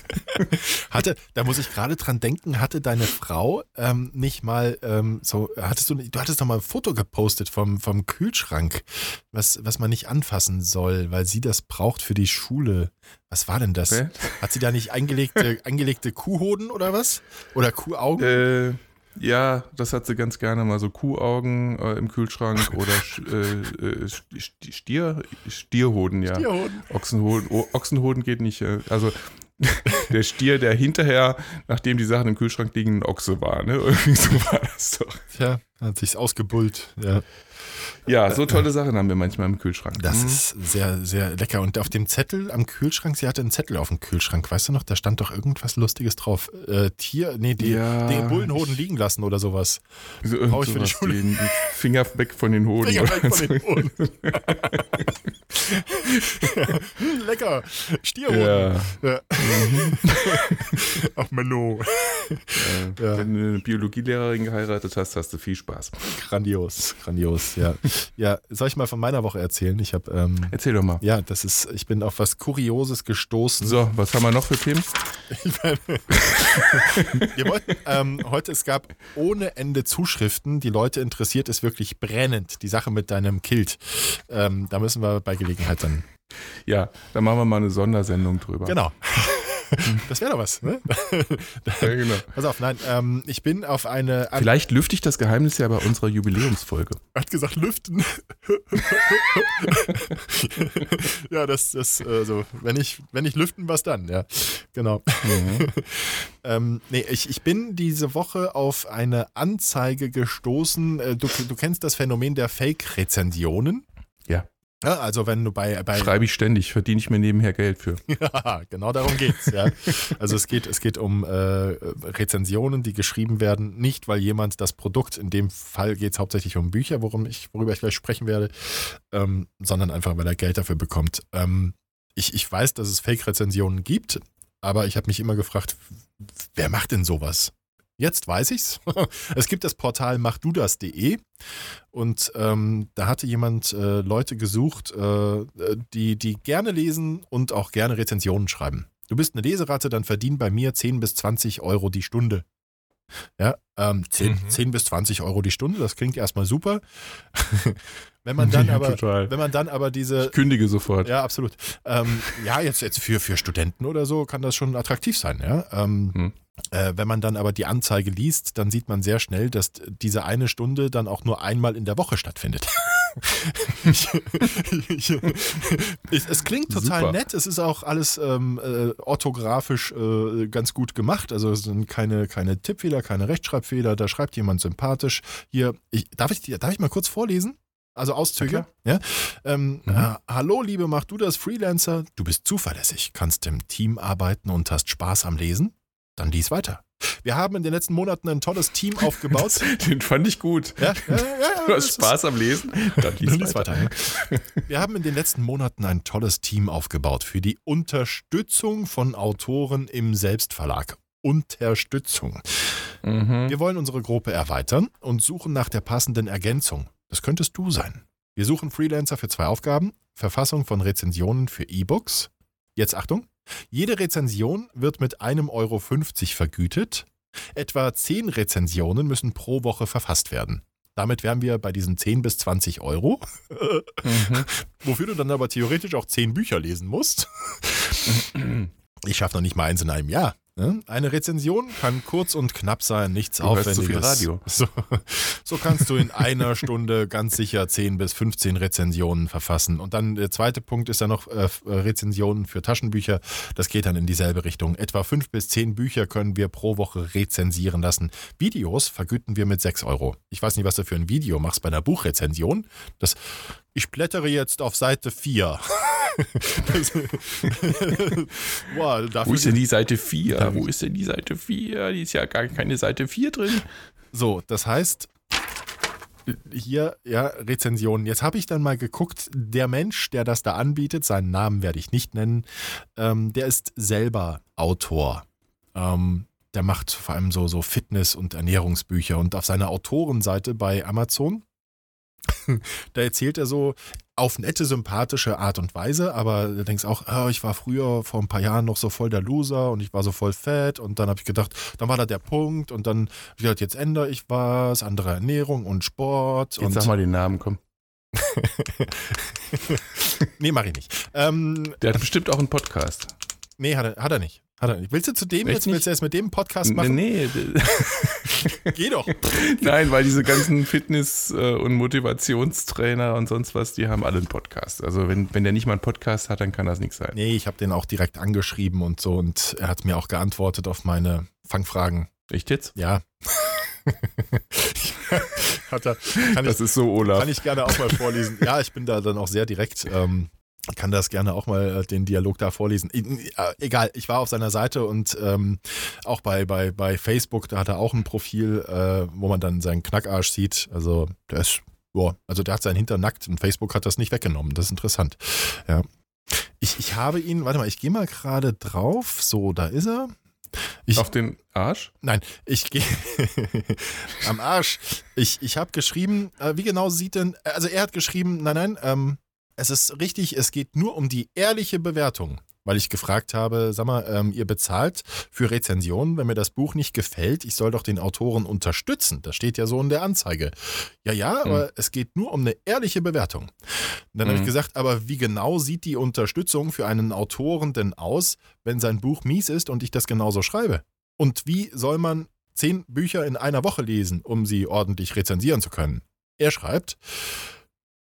Speaker 2: Hatte, da muss ich gerade dran denken, hatte deine Frau ähm, nicht mal ähm, so, hattest du, du hattest doch mal ein Foto gepostet vom, vom Kühlschrank, was, was man nicht anfassen soll, weil sie das braucht für die Schule. Was war denn das?
Speaker 1: Okay.
Speaker 2: Hat sie da nicht eingelegte, eingelegte Kuhhoden oder was? Oder Kuhaugen?
Speaker 1: Äh, ja, das hat sie ganz gerne mal so Kuhaugen äh, im Kühlschrank oder äh, äh, St- Stier, Stierhoden, ja.
Speaker 2: Tierhoden.
Speaker 1: Ochsenhoden, oh, Ochsenhoden geht nicht. äh, Also der Stier, der hinterher, nachdem die Sachen im Kühlschrank liegen, ein Ochse war. Ne? Irgendwie so war das doch.
Speaker 2: Tja, hat sich's ausgebullt. Ja.
Speaker 1: Ja, so tolle Sachen haben wir manchmal im Kühlschrank.
Speaker 2: Das
Speaker 1: Mhm.
Speaker 2: ist sehr, sehr lecker. Und auf dem Zettel am Kühlschrank, sie hatte einen Zettel auf dem Kühlschrank, weißt du noch? Da stand doch irgendwas Lustiges drauf. Äh, Tier, nee, die,
Speaker 1: Ja.
Speaker 2: die Bullenhoden liegen lassen oder sowas.
Speaker 1: so,
Speaker 2: brauch ich für die Schule.
Speaker 1: Den Finger weg von den Hoden.
Speaker 2: Finger weg von den Hoden. Hm, lecker. Stierhoden.
Speaker 1: Ja.
Speaker 2: Ja. Ach, Menno. Ja.
Speaker 1: Wenn du eine Biologielehrerin geheiratet hast, hast du viel Spaß.
Speaker 2: Grandios, grandios, ja. Ja, soll ich mal von meiner Woche erzählen? Ich habe, ähm,
Speaker 1: Erzähl doch mal.
Speaker 2: ja, das ist, ich bin auf was Kurioses gestoßen.
Speaker 1: So, was haben wir noch für Themen?
Speaker 2: Wir wollten ähm, heute, es gab ohne Ende Zuschriften. Die Leute interessiert es wirklich brennend, die Sache mit deinem Kilt. Ähm, da müssen wir bei Gelegenheit dann.
Speaker 1: Ja, dann machen wir mal eine Sondersendung drüber.
Speaker 2: Genau. Das wäre doch was, ne?
Speaker 1: Ja, genau.
Speaker 2: Pass auf, nein, ähm, ich bin auf eine. An,
Speaker 1: Vielleicht lüfte ich das Geheimnis ja bei unserer Jubiläumsfolge.
Speaker 2: hat gesagt, lüften. ja, das, das, äh, so, wenn ich, wenn ich lüften, was dann, ja. Genau. ähm, nee, ich, ich bin diese Woche auf eine Anzeige gestoßen. Äh, Du, du kennst das Phänomen der Fake-Rezensionen?
Speaker 1: Ja.
Speaker 2: Also wenn du bei, bei
Speaker 1: Schreibe ich ständig, verdiene ich mir nebenher Geld für.
Speaker 2: Ja, genau darum geht's. Ja. Also es geht, es geht um äh, Rezensionen, die geschrieben werden, nicht weil jemand das Produkt, in dem Fall geht es hauptsächlich um Bücher, worum ich, worüber ich gleich sprechen werde, ähm, sondern einfach, weil er Geld dafür bekommt. Ähm, ich, ich weiß, dass es Fake-Rezensionen gibt, aber ich habe mich immer gefragt, wer macht denn sowas? Jetzt weiß ich's. Es gibt das Portal machdudas.de und ähm, da hatte jemand äh, Leute gesucht, äh, die, die gerne lesen und auch gerne Rezensionen schreiben. Du bist eine Leseratte, dann verdien bei mir 10 bis 20 Euro die Stunde. Ja, ähm, 10,
Speaker 1: Mhm.
Speaker 2: 10 bis 20 Euro die Stunde, das klingt erstmal super. wenn man dann
Speaker 1: Ja,
Speaker 2: aber,
Speaker 1: total.
Speaker 2: wenn man dann aber diese,
Speaker 1: Ich kündige sofort.
Speaker 2: ja, absolut. Ähm, ja, jetzt, jetzt für, für Studenten oder so kann das schon attraktiv sein, ja. Ähm,
Speaker 1: Hm.
Speaker 2: Äh, wenn man dann aber die Anzeige liest, dann sieht man sehr schnell, dass diese eine Stunde dann auch nur einmal in der Woche stattfindet. ich, ich, ich, es klingt total
Speaker 1: Super.
Speaker 2: nett, es ist auch alles ähm, äh, orthografisch äh, ganz gut gemacht, also es sind keine, keine Tippfehler, keine Rechtschreibfehler, da schreibt jemand sympathisch. Hier, darf, ich, darf ich mal kurz vorlesen? Also Auszüge. Ja. Ähm,
Speaker 1: Mhm.
Speaker 2: äh, hallo, liebe Mach du das Freelancer. Du bist zuverlässig, kannst im Team arbeiten und hast Spaß am Lesen? Dann lies weiter. Wir haben in den letzten Monaten ein tolles Team aufgebaut.
Speaker 1: Den fand ich gut.
Speaker 2: ja, ja, ja,
Speaker 1: Du hast Spaß am Lesen. Dann lies
Speaker 2: Lies
Speaker 1: weiter.
Speaker 2: weiter. Wir haben in den letzten Monaten ein tolles Team aufgebaut für die Unterstützung von Autoren im Selbstverlag. Unterstützung.
Speaker 1: Mhm.
Speaker 2: Wir wollen unsere Gruppe erweitern und suchen nach der passenden Ergänzung. Das könntest du sein. Wir suchen Freelancer für zwei Aufgaben. Verfassung von Rezensionen für E-Books. Jetzt Achtung. Jede Rezension wird mit einem Euro 50 vergütet. Etwa 10 Rezensionen müssen pro Woche verfasst werden. Damit wären wir bei diesen 10 bis 20 Euro,
Speaker 1: Mhm.
Speaker 2: wofür du dann aber theoretisch auch 10 Bücher lesen musst. Ich schaffe noch nicht mal eins in einem Jahr. Ne? Eine Rezension kann kurz und knapp sein, nichts
Speaker 1: Du
Speaker 2: Aufwendiges.
Speaker 1: zu viel Radio.
Speaker 2: So, so kannst du in einer Stunde ganz sicher 10 bis 15 Rezensionen verfassen. Und dann der zweite Punkt ist dann noch äh, Rezensionen für Taschenbücher. Das geht dann in dieselbe Richtung. Etwa 5 bis 10 Bücher können wir pro Woche rezensieren lassen. Videos vergüten wir mit 6 Euro. Ich weiß nicht, was du für ein Video machst bei einer Buchrezension. Das, ich blättere jetzt auf Seite 4. wow,
Speaker 1: Wo ist denn die Seite 4? Wo ist denn die Seite 4? Die ist ja gar keine Seite 4 drin.
Speaker 2: So, das heißt, hier, ja, Rezensionen. Jetzt habe ich dann mal geguckt, der Mensch, der das da anbietet, seinen Namen werde ich nicht nennen, ähm, der ist selber Autor. Ähm, der macht vor allem so, so Fitness- und Ernährungsbücher. Und auf seiner Autorenseite bei Amazon, da erzählt er so auf nette, sympathische Art und Weise, aber du denkst auch, ah, ich war früher vor ein paar Jahren noch so voll der Loser und ich war so voll fett und dann habe ich gedacht, dann war da der Punkt und dann ich gedacht, jetzt ändere ich was, andere Ernährung und Sport
Speaker 1: Jetzt
Speaker 2: und
Speaker 1: sag mal den Namen, komm.
Speaker 2: nee, mach ich nicht. Ähm,
Speaker 1: Der hat bestimmt auch einen Podcast.
Speaker 2: nee, hat er, hat er nicht. Hat er nicht. Willst du zu dem
Speaker 1: Echt
Speaker 2: jetzt,
Speaker 1: nicht?
Speaker 2: willst du jetzt mit dem Podcast machen?
Speaker 1: Nee,
Speaker 2: Geh doch.
Speaker 1: nein, weil diese ganzen Fitness- äh, und Motivationstrainer und sonst was, die haben alle einen Podcast. Also wenn, wenn der nicht mal einen Podcast hat, dann kann das nichts sein.
Speaker 2: Nee, ich habe den auch direkt angeschrieben und so und er hat mir auch geantwortet auf meine Fangfragen.
Speaker 1: Echt jetzt?
Speaker 2: Ja. hat er,
Speaker 1: Das
Speaker 2: ich,
Speaker 1: ist so, Olaf.
Speaker 2: kann ich gerne auch mal vorlesen. Ja, ich bin da dann auch sehr direkt. Ähm, kann das gerne auch mal äh, den Dialog da vorlesen. Egal, ich war auf seiner Seite und ähm, auch bei, bei, bei Facebook, da hat er auch ein Profil, äh, wo man dann seinen Knackarsch sieht. Also der ist, boah, also der hat seinen Hintern nackt und Facebook hat das nicht weggenommen. Das ist interessant. Ja. Ich, ich habe ihn, warte mal, ich gehe mal gerade drauf. So, da ist er. Ich,
Speaker 1: Auf den Arsch?
Speaker 2: Nein, ich gehe am Arsch. Ich, ich habe geschrieben, äh, wie genau sieht denn, also er hat geschrieben, nein, nein, ähm, es ist richtig, es geht nur um die ehrliche Bewertung. Weil ich gefragt habe, sag mal, ähm, ihr bezahlt für Rezensionen, wenn mir das Buch nicht gefällt, ich soll doch den Autoren unterstützen. Das steht ja so in der Anzeige. Ja, ja, aber es geht nur um eine ehrliche Bewertung. Und dann habe ich
Speaker 1: Mhm.
Speaker 2: gesagt, aber wie genau sieht die Unterstützung für einen Autoren denn aus, wenn sein Buch mies ist und ich das genauso schreibe? Und wie soll man zehn Bücher in einer Woche lesen, um sie ordentlich rezensieren zu können? Er schreibt,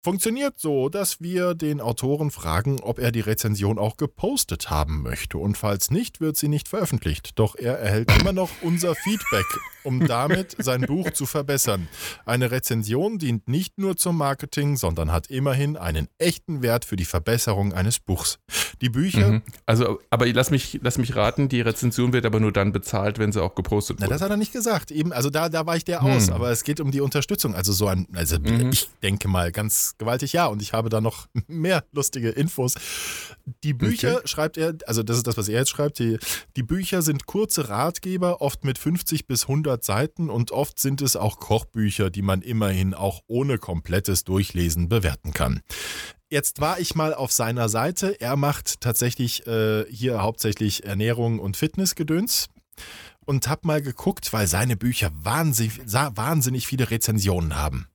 Speaker 2: funktioniert so, dass wir den Autoren fragen, ob er die Rezension auch gepostet haben möchte. Und falls nicht, wird sie nicht veröffentlicht. Doch er erhält immer noch unser Feedback, um damit sein Buch zu verbessern. Eine Rezension dient nicht nur zum Marketing, sondern hat immerhin einen echten Wert für die Verbesserung eines Buchs. Die Bücher
Speaker 1: Mhm. Also, aber lass mich, lass mich raten, die Rezension wird aber nur dann bezahlt, wenn sie auch gepostet
Speaker 2: Na,
Speaker 1: wurde.
Speaker 2: das hat er nicht gesagt. Eben, also da, da war ich der aus,
Speaker 1: Hm.
Speaker 2: aber es geht um die Unterstützung. Also so ein, also
Speaker 1: Mhm.
Speaker 2: ich denke mal ganz gewaltig ja. Und ich habe da noch mehr lustige Infos. Die Bücher,
Speaker 1: Okay.
Speaker 2: schreibt er, also das ist das, was er jetzt schreibt, die, die Bücher sind kurze Ratgeber, oft mit 50 bis 100 Seiten und oft sind es auch Kochbücher, die man immerhin auch ohne komplettes Durchlesen bewerten kann. Jetzt war ich mal auf seiner Seite. Er macht tatsächlich äh, hier hauptsächlich Ernährung und Fitnessgedöns und hab mal geguckt, weil seine Bücher wahnsinnig, wahnsinnig viele Rezensionen haben.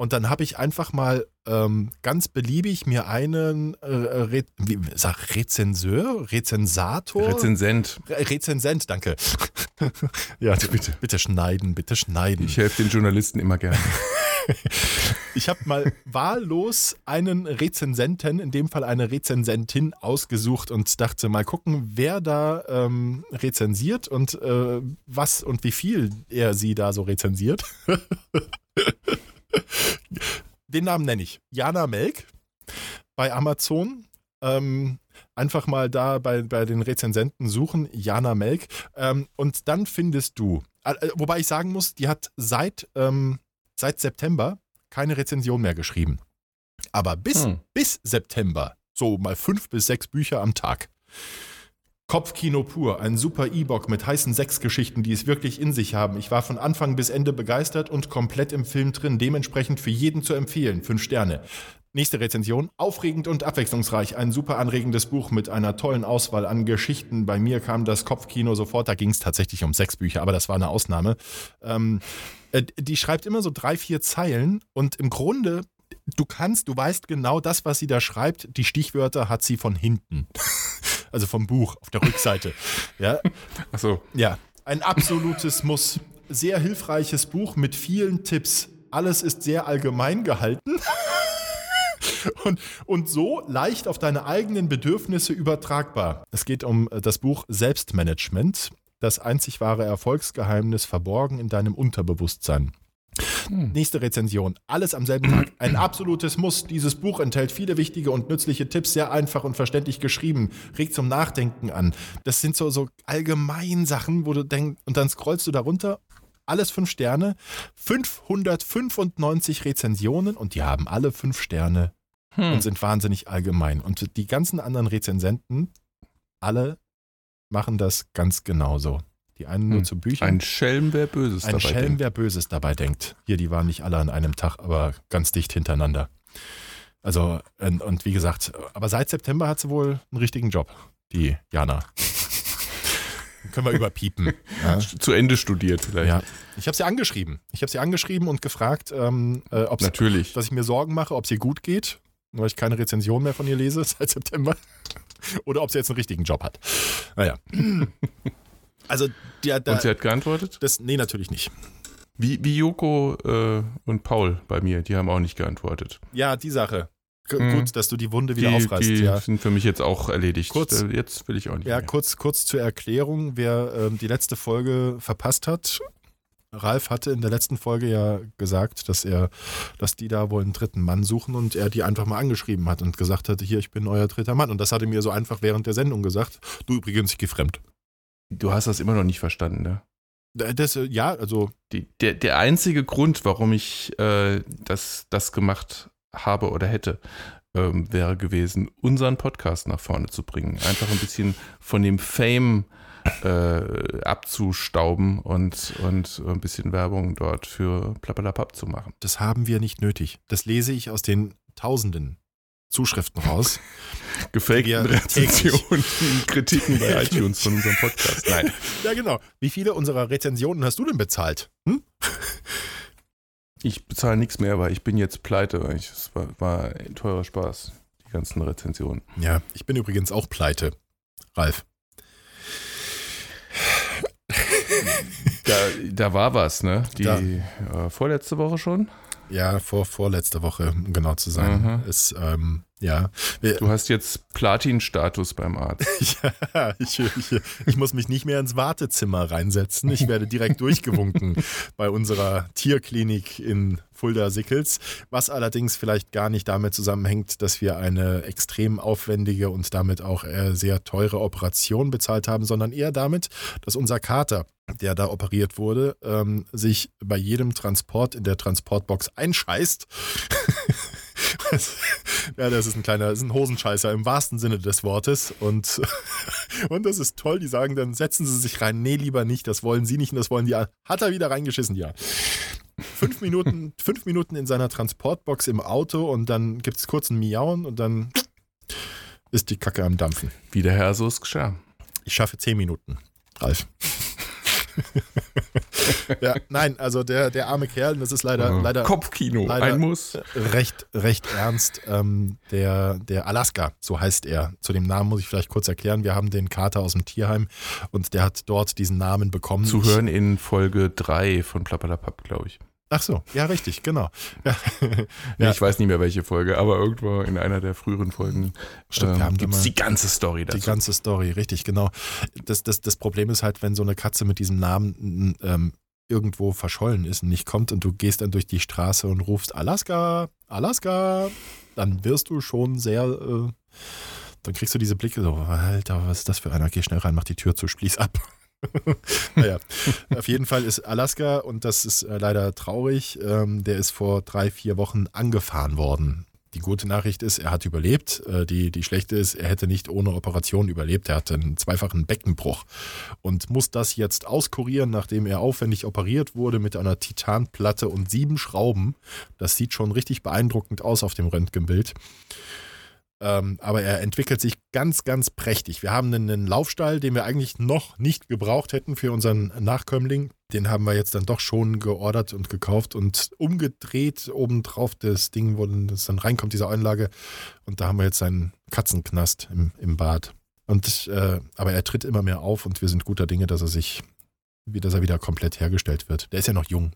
Speaker 2: Und dann habe ich einfach mal ähm, ganz beliebig mir einen äh, Re wie, sag, Rezenseur, Rezensator,
Speaker 1: Rezensent.
Speaker 2: Re Rezensent, danke. ja, bitte, bitte schneiden, bitte schneiden.
Speaker 1: Ich helfe den Journalisten immer gerne.
Speaker 2: Ich habe mal wahllos einen Rezensenten, in dem Fall eine Rezensentin, ausgesucht und dachte mal gucken, wer da ähm, rezensiert und äh, was und wie viel er sie da so rezensiert. Den Namen nenne ich. Jana Melk bei Amazon. Ähm, Einfach mal da bei, bei den Rezensenten suchen, Jana Melk. Ähm, und dann findest du, äh, äh, wobei ich sagen muss, die hat seit, ähm, seit September keine Rezension mehr geschrieben. Aber bis,
Speaker 1: Hm.
Speaker 2: bis September, so mal fünf bis sechs Bücher am Tag. Kopfkino pur, ein super E-Book mit heißen Sexgeschichten, die es wirklich in sich haben. Ich war von Anfang bis Ende begeistert und komplett im Film drin, dementsprechend für jeden zu empfehlen. Fünf Sterne. Nächste Rezension. Aufregend und abwechslungsreich. Ein super anregendes Buch mit einer tollen Auswahl an Geschichten. Bei mir kam das Kopfkino sofort. Da ging es tatsächlich um sechs Bücher, aber das war eine Ausnahme. Ähm, äh, die schreibt immer so drei, vier Zeilen und im Grunde, du kannst, du weißt genau das, was sie da schreibt. Die Stichwörter hat sie von hinten. Also vom Buch auf der Rückseite. Ja,
Speaker 1: Achso,
Speaker 2: ja, ein absolutes Muss. Sehr hilfreiches Buch mit vielen Tipps. Alles ist sehr allgemein gehalten. Und, und so leicht auf deine eigenen Bedürfnisse übertragbar. Es geht um äh, das Buch Selbstmanagement, das einzig wahre Erfolgsgeheimnis verborgen in deinem Unterbewusstsein. Nächste Rezension. Alles am selben Tag. Ein absolutes Muss. Dieses Buch enthält viele wichtige und nützliche Tipps, sehr einfach und verständlich geschrieben. Regt zum Nachdenken an. Das sind so, so allgemein Sachen, wo du denkst, und dann scrollst du darunter. Alles fünf Sterne. 595 Rezensionen und die haben alle fünf Sterne und sind wahnsinnig allgemein. Und die ganzen anderen Rezensenten, alle machen das ganz genauso. Die einen nur
Speaker 1: Hm.
Speaker 2: zu Büchern.
Speaker 1: ein Schelm, wer Böses
Speaker 2: Ein
Speaker 1: dabei
Speaker 2: Schelm,
Speaker 1: denkt.
Speaker 2: wer Böses dabei denkt. Hier, die waren nicht alle an einem Tag, aber ganz dicht hintereinander. Also, und, und wie gesagt, aber seit September hat sie wohl einen richtigen Job, die Jana. Können wir überpiepen. ja.
Speaker 1: Zu Ende studiert vielleicht.
Speaker 2: ja. Ich habe sie angeschrieben. Ich habe sie angeschrieben und gefragt, ähm, äh, ob
Speaker 1: Natürlich.
Speaker 2: dass ich mir Sorgen mache, ob sie gut geht, weil ich keine Rezension mehr von ihr lese seit September. Oder ob sie jetzt einen richtigen Job hat. Naja. Also, der, der,
Speaker 1: Und sie hat geantwortet?
Speaker 2: das, nee, natürlich nicht.
Speaker 1: Wie, wie Joko äh, und Paul bei mir, die haben auch nicht geantwortet.
Speaker 2: Ja, die Sache. G
Speaker 1: Mhm.
Speaker 2: Gut, dass du die Wunde wieder
Speaker 1: die,
Speaker 2: aufreißt.
Speaker 1: die
Speaker 2: ja.
Speaker 1: sind für mich jetzt auch erledigt.
Speaker 2: Kurz-
Speaker 1: Äh, Jetzt will ich auch nicht
Speaker 2: Ja,
Speaker 1: mehr.
Speaker 2: kurz, kurz zur Erklärung, wer ähm, die letzte Folge verpasst hat. Ralf hatte in der letzten Folge ja gesagt, dass er, dass die da wohl einen dritten Mann suchen und er die einfach mal angeschrieben hat und gesagt hatte, hier, ich bin euer dritter Mann. Und das hat er mir so einfach während der Sendung gesagt. Du übrigens, ich geh fremd.
Speaker 1: Du hast das immer noch nicht verstanden, ne?
Speaker 2: Das, äh, ja, also,
Speaker 1: Die, der, der einzige Grund, warum ich äh, das, das gemacht habe oder hätte, ähm, wäre gewesen, unseren Podcast nach vorne zu bringen. Einfach ein bisschen von dem Fame äh, abzustauben und, und ein bisschen Werbung dort für Plappalapapp zu machen.
Speaker 2: das haben wir nicht nötig. Das lese ich aus den Tausenden Zuschriften raus.
Speaker 1: Gefakten
Speaker 2: Wir
Speaker 1: Rezensionen, Kritiken bei iTunes von unserem Podcast. Nein.
Speaker 2: ja, genau. Wie viele unserer Rezensionen hast du denn bezahlt? Hm?
Speaker 1: Ich bezahle nichts mehr, weil ich bin jetzt pleite. Es war, war ein teurer Spaß, die ganzen Rezensionen.
Speaker 2: Ja, ich bin übrigens auch pleite. Ralf.
Speaker 1: Da, da war was, ne? Die äh, vorletzte Woche schon.
Speaker 2: Ja, vor vorletzte Woche, um genau zu sein.
Speaker 1: Mhm.
Speaker 2: Ist, ähm, ja.
Speaker 1: Du hast jetzt Platin-Status beim Arzt.
Speaker 2: ja ich, ich, ich muss mich nicht mehr ins Wartezimmer reinsetzen. Ich werde direkt durchgewunken bei unserer Tierklinik in Fulda-Sickels, was allerdings vielleicht gar nicht damit zusammenhängt, dass wir eine extrem aufwendige und damit auch äh, sehr teure Operation bezahlt haben, sondern eher damit, dass unser Kater, der da operiert wurde, ähm, sich bei jedem Transport in der Transportbox einscheißt. ja, das ist ein kleiner, das ist ein Hosenscheißer im wahrsten Sinne des Wortes. Und, und das ist toll. Die sagen dann, setzen Sie sich rein. Nee, lieber nicht. Das wollen Sie nicht und das wollen die. Hat er wieder reingeschissen, ja. Fünf Minuten, fünf Minuten in seiner Transportbox im Auto und dann gibt es kurz ein Miauen und dann ist die Kacke am Dampfen.
Speaker 1: Wie der Herr so es geschah.
Speaker 2: Ich schaffe zehn Minuten, Ralf. ja, nein, also der, der arme Kerl, das ist leider,
Speaker 1: Äh,
Speaker 2: leider
Speaker 1: Kopfkino,
Speaker 2: leider-
Speaker 1: ein Muss.
Speaker 2: recht, recht ernst. Ähm, der, der Alaska, so heißt er. Zu dem Namen muss ich vielleicht kurz erklären. Wir haben den Kater aus dem Tierheim und der hat dort diesen Namen bekommen.
Speaker 1: Zu hören in Folge 3 von Plappalapapp, glaube ich.
Speaker 2: Ach so, ja, richtig, genau. Ja. Ja.
Speaker 1: Ich weiß nicht mehr, welche Folge, aber irgendwo in einer der früheren Folgen
Speaker 2: Stimmt, da
Speaker 1: gibt es die ganze Story dazu.
Speaker 2: Die ganze Story, richtig, genau. Das, das, das Problem ist halt, wenn so eine Katze mit diesem Namen ähm, irgendwo verschollen ist und nicht kommt und du gehst dann durch die Straße und rufst Alaska, Alaska, dann wirst du schon sehr äh, dann kriegst du diese Blicke so, Alter, was ist das für einer? Geh schnell rein, mach die Tür zu, schließ ab. naja, auf jeden Fall ist Alaska, und das ist äh, leider traurig, ähm, der ist vor drei, vier Wochen angefahren worden. Die gute Nachricht ist, er hat überlebt. Äh, die, die schlechte ist, er hätte nicht ohne Operation überlebt. Er hatte einen zweifachen Beckenbruch und muss das jetzt auskurieren, nachdem er aufwendig operiert wurde mit einer Titanplatte und sieben Schrauben. Das sieht schon richtig beeindruckend aus auf dem Röntgenbild. Ähm, aber er entwickelt sich ganz, ganz prächtig. Wir haben einen, einen Laufstall, den wir eigentlich noch nicht gebraucht hätten für unseren Nachkömmling. Den haben wir jetzt dann doch schon geordert und gekauft und umgedreht obendrauf das Ding, wo das dann reinkommt, diese Anlage. Und da haben wir jetzt einen Katzenknast im, im Bad. Und, äh, aber er tritt immer mehr auf und wir sind guter Dinge, dass er sich, dass er wieder komplett hergestellt wird. Der ist ja noch jung.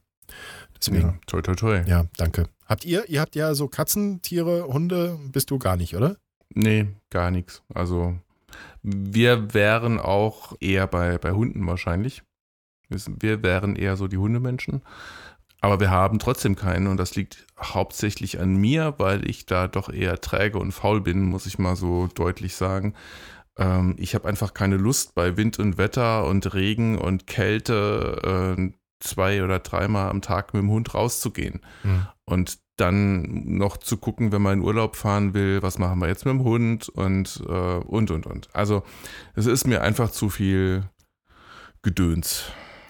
Speaker 2: Deswegen,
Speaker 1: Ja, toi, toi, toi.
Speaker 2: ja, danke. Habt ihr, ihr habt ja so Katzen, Tiere, Hunde, bist du gar nicht, oder?
Speaker 1: Nee, gar nichts. Also wir wären auch eher bei, bei Hunden wahrscheinlich. Wir wären eher so die Hundemenschen. Aber wir haben trotzdem keinen und das liegt hauptsächlich an mir, weil ich da doch eher träge und faul bin, muss ich mal so deutlich sagen. Ähm, ich habe einfach keine Lust bei Wind und Wetter und Regen und Kälte äh, zwei oder dreimal am Tag mit dem Hund rauszugehen.
Speaker 2: Hm.
Speaker 1: Und dann noch zu gucken, wenn man in Urlaub fahren will, was machen wir jetzt mit dem Hund und äh, und und und. Also es ist mir einfach zu viel Gedöns.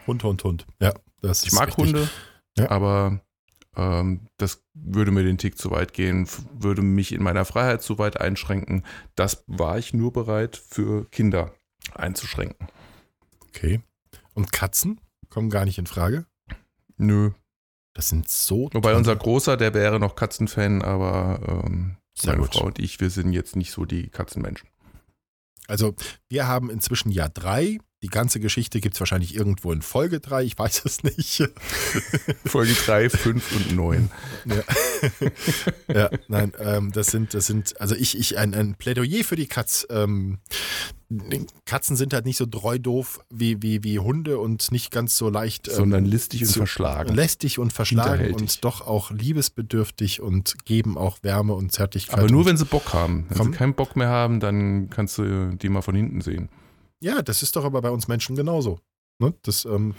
Speaker 2: Hund, Hund, Hund. Ja, das
Speaker 1: Ich
Speaker 2: ist
Speaker 1: mag
Speaker 2: richtig.
Speaker 1: Hunde,
Speaker 2: Ja.
Speaker 1: aber ähm, das würde mir den Tick zu weit gehen, würde mich in meiner Freiheit zu weit einschränken. Das war ich nur bereit für Kinder einzuschränken.
Speaker 2: Okay. Und Katzen kommen gar nicht in Frage.
Speaker 1: Nö.
Speaker 2: Das sind so.
Speaker 1: Wobei unser Großer, der wäre noch Katzenfan, aber ähm, meine
Speaker 2: gut.
Speaker 1: Frau und ich, wir sind jetzt nicht so die Katzenmenschen.
Speaker 2: Also, wir haben inzwischen ja drei. Die ganze Geschichte gibt es wahrscheinlich irgendwo in Folge drei. Ich weiß es nicht.
Speaker 1: Folge 3, 5 und 9.
Speaker 2: ja, nein, ähm, das sind, das sind, also ich, ich, ein, ein Plädoyer für die Katz. Ähm, Katzen sind halt nicht so doof wie, wie, wie Hunde und nicht ganz so leicht. ähm,
Speaker 1: Sondern listig und verschlagen.
Speaker 2: lästig und verschlagen und doch auch liebesbedürftig und geben auch Wärme und Zärtlichkeit.
Speaker 1: Aber nur wenn sie Bock haben. Wenn
Speaker 2: Komm.
Speaker 1: sie keinen Bock mehr haben, dann kannst du die mal von hinten sehen.
Speaker 2: Ja, das ist doch aber bei uns Menschen genauso. Ne? Das, ähm,